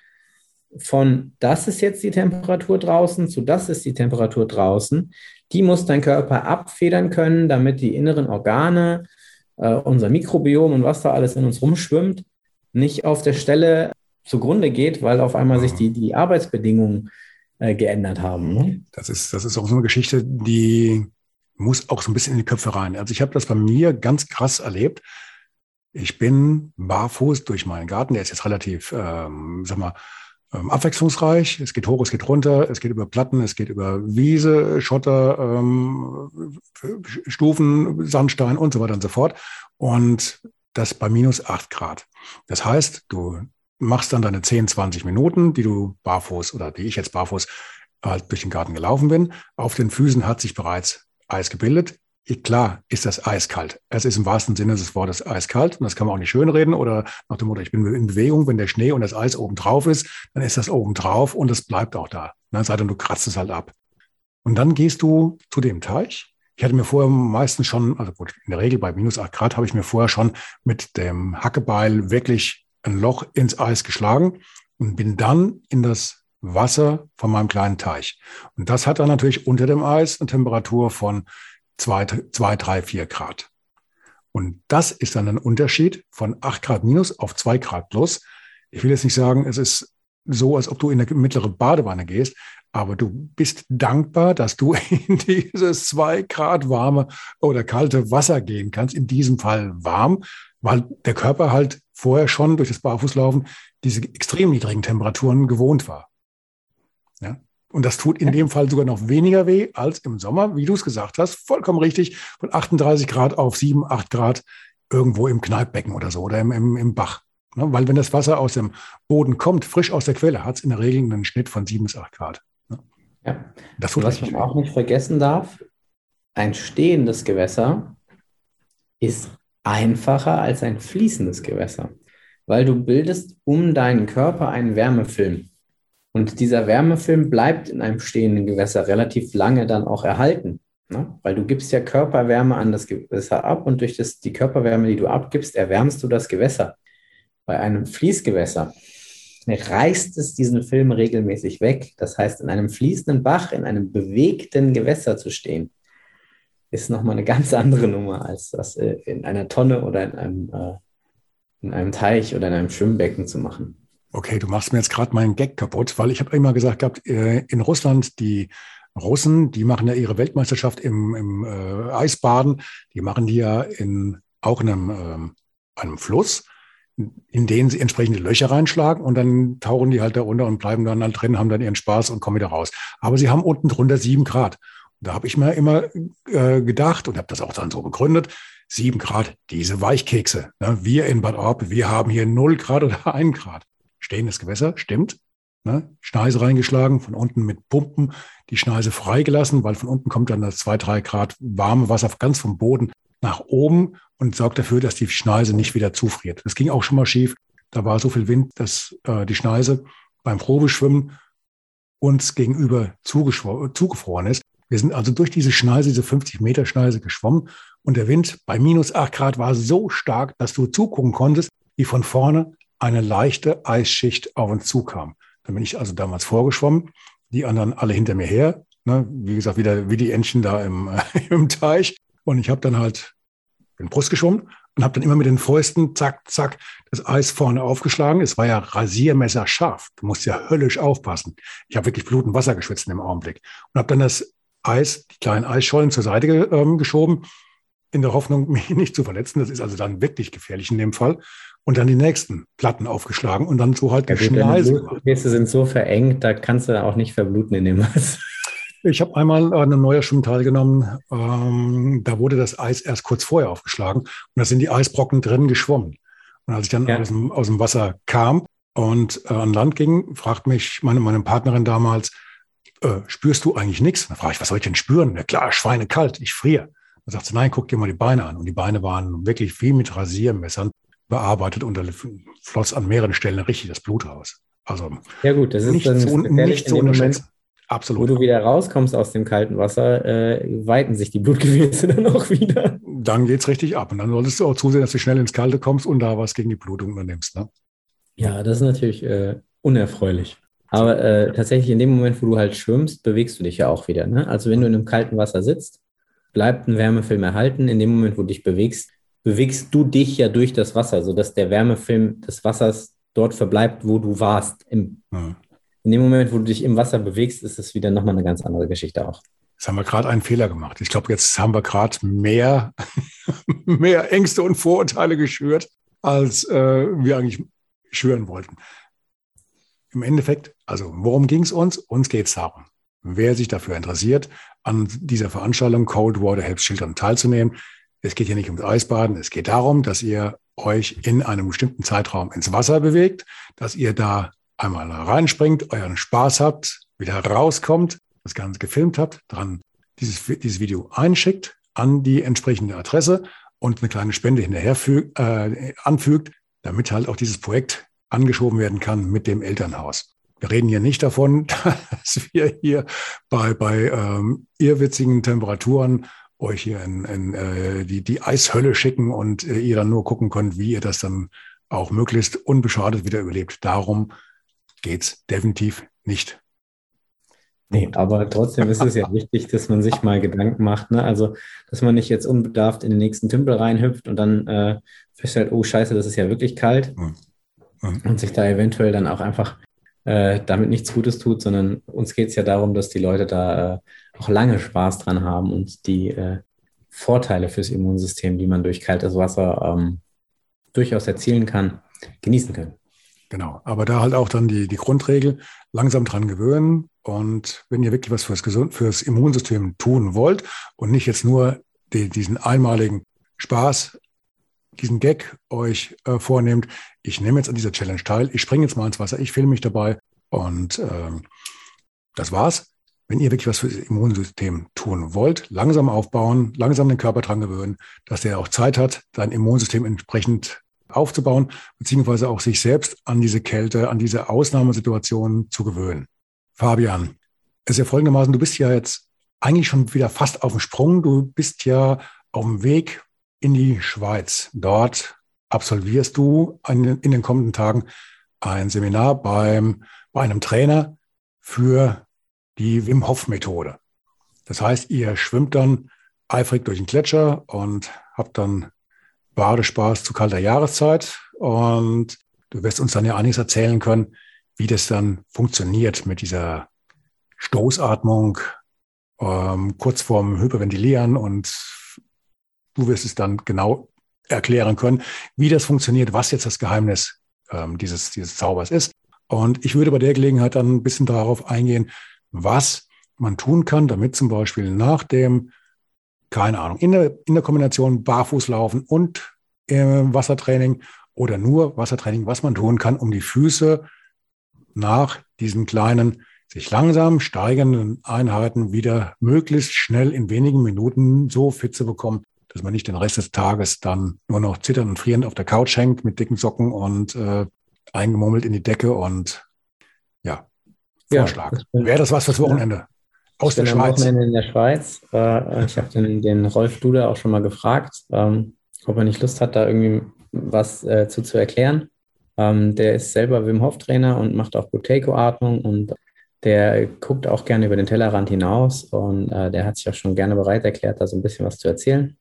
von das ist jetzt die Temperatur draußen zu das ist die Temperatur draußen, die muss dein Körper abfedern können, damit die inneren Organe, äh, unser Mikrobiom und was da alles in uns rumschwimmt, nicht auf der Stelle zugrunde geht, weil auf einmal sich die, die Arbeitsbedingungen äh, geändert haben. Ne? Das, ist, das ist auch so eine Geschichte, die muss auch so ein bisschen in die Köpfe rein. Also ich habe das bei mir ganz krass erlebt. Ich bin barfuß durch meinen Garten, der ist jetzt relativ, ähm, sag mal, ähm, abwechslungsreich. Es geht hoch, es geht runter, es geht über Platten, es geht über Wiese, Schotter, ähm, Stufen, Sandstein und so weiter und so fort. Und das bei minus acht Grad. Das heißt, du machst dann deine 10, 20 Minuten, die du barfuß oder die ich jetzt barfuß halt durch den Garten gelaufen bin. Auf den Füßen hat sich bereits Eis gebildet. Klar ist das eiskalt. Es ist im wahrsten Sinne des Wortes eiskalt. Und das kann man auch nicht schönreden oder nach dem Motto, ich bin in Bewegung. Wenn der Schnee und das Eis oben drauf ist, dann ist das oben drauf und es bleibt auch da. Ne? Sei denn, du kratzt es halt ab. Und dann gehst du zu dem Teich. Ich hatte mir vorher meistens schon, also gut, in der Regel bei minus acht Grad habe ich mir vorher schon mit dem Hackebeil wirklich ein Loch ins Eis geschlagen und bin dann in das Wasser von meinem kleinen Teich. Und das hat dann natürlich unter dem Eis eine Temperatur von zwei, zwei, drei, vier Grad. Und das ist dann ein Unterschied von acht Grad minus auf zwei Grad plus. Ich will jetzt nicht sagen, es ist so, als ob du in eine mittlere Badewanne gehst, aber du bist dankbar, dass du *laughs* in dieses zwei Grad warme oder kalte Wasser gehen kannst, in diesem Fall warm, weil der Körper halt vorher schon durch das Barfußlaufen diese extrem niedrigen Temperaturen gewohnt war. Ja? Und das tut in dem Fall sogar noch weniger weh als im Sommer, wie du es gesagt hast. Vollkommen richtig. Von 38 Grad auf 7, 8 Grad irgendwo im Kneippbecken oder so oder im, im, im Bach. Ne? Weil wenn das Wasser aus dem Boden kommt, frisch aus der Quelle, hat es in der Regel einen Schnitt von 7 bis 8 Grad. Ja. Das tut was man auch nicht vergessen darf, ein stehendes Gewässer ist einfacher als ein fließendes Gewässer, weil du bildest um deinen Körper einen Wärmefilm. Und dieser Wärmefilm bleibt in einem stehenden Gewässer relativ lange dann auch erhalten. Ne? Weil du gibst ja Körperwärme an das Gewässer ab und durch das, die Körperwärme, die du abgibst, erwärmst du das Gewässer. Bei einem Fließgewässer reißt es diesen Film regelmäßig weg. Das heißt, in einem fließenden Bach, in einem bewegten Gewässer zu stehen, ist nochmal eine ganz andere Nummer, als das äh, in einer Tonne oder in einem, äh, in einem Teich oder in einem Schwimmbecken zu machen. Okay, du machst mir jetzt gerade meinen Gag kaputt, weil ich habe immer gesagt gehabt, äh, in Russland, die Russen, die machen ja ihre Weltmeisterschaft im, im äh, Eisbaden, die machen die ja in, auch in einem, äh, einem Fluss, in den sie entsprechende Löcher reinschlagen und dann tauchen die halt da runter und bleiben dann halt drin, haben dann ihren Spaß und kommen wieder raus. Aber sie haben unten drunter sieben Grad. Und da habe ich mir immer äh, gedacht und habe das auch dann so begründet, sieben Grad, diese Weichkekse. Ne? Wir in Bad Orb, wir haben hier null Grad oder *laughs* ein Grad stehendes Gewässer, stimmt. Ne? Schneise reingeschlagen, von unten mit Pumpen die Schneise freigelassen, weil von unten kommt dann das zwei, drei Grad warme Wasser ganz vom Boden nach oben und sorgt dafür, dass die Schneise nicht wieder zufriert. Das ging auch schon mal schief. Da war so viel Wind, dass äh, die Schneise beim Probeschwimmen uns gegenüber zugefroren ist. Wir sind also durch diese Schneise, diese 50 Meter Schneise geschwommen und der Wind bei minus acht Grad war so stark, dass du zugucken konntest, wie von vorne eine leichte Eisschicht auf uns zukam. Dann bin ich also damals vorgeschwommen, die anderen alle hinter mir her. Ne? Wie gesagt, wieder wie die Entchen da im, *laughs* im Teich. Und ich habe dann halt den Brust geschwommen und habe dann immer mit den Fäusten, zack, zack, das Eis vorne aufgeschlagen. Es war ja rasiermesser scharf. Du musst ja höllisch aufpassen. Ich habe wirklich Blut und Wasser geschwitzt in dem Augenblick. Und habe dann das Eis, die kleinen Eisschollen zur Seite ähm, geschoben, in der Hoffnung, *laughs* mich nicht zu verletzen. Das ist also dann wirklich gefährlich in dem Fall und dann die nächsten Platten aufgeschlagen und dann so halt ja, Schneise. Die sind so verengt, da kannst du auch nicht verbluten in dem Wasser. Ich habe einmal an einem Neuerschwimmen teilgenommen. Ähm, da wurde das Eis erst kurz vorher aufgeschlagen und da sind die Eisbrocken drin geschwommen. Und als ich dann ja. aus, dem, aus, dem, Wasser kam und äh, an Land ging, fragt mich meine, meine Partnerin damals, äh, spürst du eigentlich nichts? Dann frage ich, was soll ich denn spüren? Ja klar, schweinekalt, ich friere. Dann sagt sie, nein, guck dir mal die Beine an. Und die Beine waren wirklich wie mit Rasiermessern bearbeitet und da floss an mehreren Stellen richtig das Blut raus. Also ja gut, das ist nicht so, nicht so Moment, Absolut. Wo du wieder rauskommst aus dem kalten Wasser, äh, weiten sich die Blutgefäße *laughs* dann auch wieder. Dann geht es richtig ab. Und dann solltest du auch zusehen, dass du schnell ins Kalte kommst und da was gegen die Blutung unternimmst. Ne? Ja, das ist natürlich äh, unerfreulich. Aber äh, tatsächlich in dem Moment, wo du halt schwimmst, bewegst du dich ja auch wieder. Ne? Also wenn du in einem kalten Wasser sitzt, bleibt ein Wärmefilm erhalten. In dem Moment, wo du dich bewegst, bewegst du dich ja durch das Wasser, sodass der Wärmefilm des Wassers dort verbleibt, wo du warst. Im, mhm. In dem Moment, wo du dich im Wasser bewegst, ist es wieder nochmal eine ganz andere Geschichte auch. Jetzt haben wir gerade einen Fehler gemacht. Ich glaube, jetzt haben wir gerade mehr, *laughs* mehr Ängste und Vorurteile geschürt, als äh, wir eigentlich schüren wollten. Im Endeffekt, also worum ging es uns? Uns geht es darum, wer sich dafür interessiert, an dieser Veranstaltung Cold Water Helps Children teilzunehmen. Es geht hier nicht ums Eisbaden, es geht darum, dass ihr euch in einem bestimmten Zeitraum ins Wasser bewegt, dass ihr da einmal reinspringt, euren Spaß habt, wieder rauskommt, das Ganze gefilmt habt, dran dieses, dieses Video einschickt an die entsprechende Adresse und eine kleine Spende hinterher füg, äh, anfügt, damit halt auch dieses Projekt angeschoben werden kann mit dem Elternhaus. Wir reden hier nicht davon, *laughs* dass wir hier bei, bei ähm, irrwitzigen Temperaturen euch hier in, in äh, die, die Eishölle schicken und äh, ihr dann nur gucken könnt, wie ihr das dann auch möglichst unbeschadet wieder überlebt. Darum geht's definitiv nicht. Nee, aber trotzdem ist es ja *laughs* wichtig, dass man sich mal Gedanken macht. Ne? Also, dass man nicht jetzt unbedarft in den nächsten Tümpel reinhüpft und dann äh, feststellt, oh Scheiße, das ist ja wirklich kalt. Mhm. Mhm. Und sich da eventuell dann auch einfach äh, damit nichts Gutes tut, sondern uns geht es ja darum, dass die Leute da äh, auch lange Spaß dran haben und die äh, Vorteile fürs Immunsystem, die man durch kaltes Wasser ähm, durchaus erzielen kann, genießen können. Genau, aber da halt auch dann die, die Grundregel, langsam dran gewöhnen. Und wenn ihr wirklich was fürs, Gesund, fürs Immunsystem tun wollt und nicht jetzt nur die, diesen einmaligen Spaß, diesen Gag euch äh, vornehmt, ich nehme jetzt an dieser Challenge teil, ich springe jetzt mal ins Wasser, ich filme mich dabei und ähm, das war's. Wenn ihr wirklich was fürs Immunsystem tun wollt, langsam aufbauen, langsam den Körper dran gewöhnen, dass der auch Zeit hat, sein Immunsystem entsprechend aufzubauen, beziehungsweise auch sich selbst an diese Kälte, an diese Ausnahmesituation zu gewöhnen. Fabian, es ist ja folgendermaßen, du bist ja jetzt eigentlich schon wieder fast auf dem Sprung. Du bist ja auf dem Weg in die Schweiz. Dort absolvierst du in den kommenden Tagen ein Seminar beim, bei einem Trainer für die Wim Hof Methode. Das heißt, ihr schwimmt dann eifrig durch den Gletscher und habt dann Badespaß zu kalter Jahreszeit. Und du wirst uns dann ja einiges erzählen können, wie das dann funktioniert mit dieser Stoßatmung ähm, kurz vorm Hyperventilieren. Und du wirst es dann genau erklären können, wie das funktioniert, was jetzt das Geheimnis ähm, dieses, dieses Zaubers ist. Und ich würde bei der Gelegenheit dann ein bisschen darauf eingehen, was man tun kann, damit zum Beispiel nach dem keine Ahnung, in der, in der Kombination Barfußlaufen und äh, Wassertraining oder nur Wassertraining, was man tun kann, um die Füße nach diesen kleinen, sich langsam steigenden Einheiten wieder möglichst schnell in wenigen Minuten so fit zu bekommen, dass man nicht den Rest des Tages dann nur noch zitternd und frierend auf der Couch hängt mit dicken Socken und äh, eingemummelt in die Decke und ja, Vorschlag. Ja, Wäre das was fürs Wochenende? Aus ich der Schweiz. Wochenende in der Schweiz. Äh, ich habe den, den Rolf Dude auch schon mal gefragt, ähm, ob er nicht Lust hat, da irgendwie was äh, zu, zu erklären. Ähm, der ist selber Wim Hof Trainer und macht auch Buteyko-Atmung und der guckt auch gerne über den Tellerrand hinaus und äh, der hat sich auch schon gerne bereit erklärt, da so ein bisschen was zu erzählen.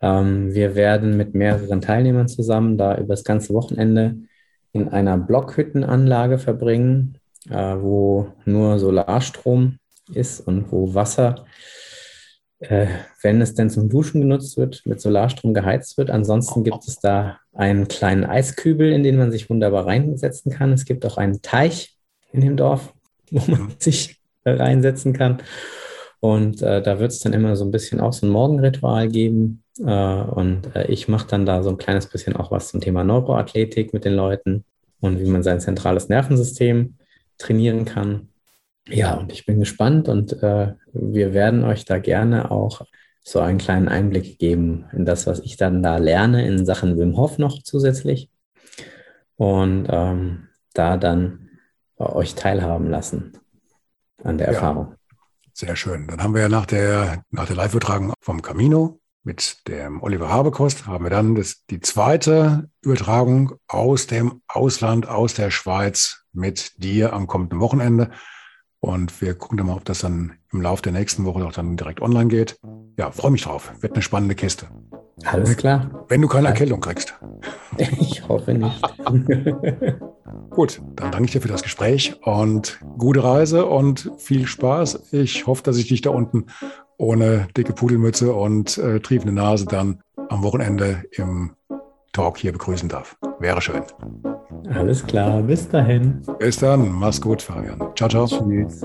Ähm, wir werden mit mehreren Teilnehmern zusammen da über das ganze Wochenende in einer Blockhüttenanlage verbringen, äh, wo nur Solarstrom ist und wo Wasser, äh, wenn es denn zum Duschen genutzt wird, mit Solarstrom geheizt wird. Ansonsten gibt es da einen kleinen Eiskübel, in den man sich wunderbar reinsetzen kann. Es gibt auch einen Teich in dem Dorf, wo man mhm. *laughs* sich reinsetzen kann. Und äh, da wird es dann immer so ein bisschen auch so ein Morgenritual geben. Äh, und äh, ich mache dann da so ein kleines bisschen auch was zum Thema Neuroathletik mit den Leuten und wie man sein zentrales Nervensystem trainieren kann. Ja, und ich bin gespannt und äh, wir werden euch da gerne auch so einen kleinen Einblick geben in das, was ich dann da lerne in Sachen Wim Hof noch zusätzlich und ähm, da dann euch teilhaben lassen an der ja, Erfahrung. Sehr schön. Dann haben wir ja nach der, nach der Live-Übertragung vom Camino mit dem Oliver Habekost haben wir dann das, die zweite Übertragung aus dem Ausland, aus der Schweiz mit dir am kommenden Wochenende. Und wir gucken dann mal, ob das dann im Laufe der nächsten Woche auch dann direkt online geht. Ja, freue mich drauf. Wird eine spannende Kiste. Alles klar. Wenn du keine Erkältung kriegst. *laughs* Ich hoffe nicht. *laughs* Gut, dann danke ich dir für das Gespräch und gute Reise und viel Spaß. Ich hoffe, dass ich dich da unten ohne dicke Pudelmütze und äh, triefende Nase dann am Wochenende im Talk hier begrüßen darf. Wäre schön. Alles klar, bis dahin. Bis dann, mach's gut, Fabian. Ciao, ciao. Tschüss.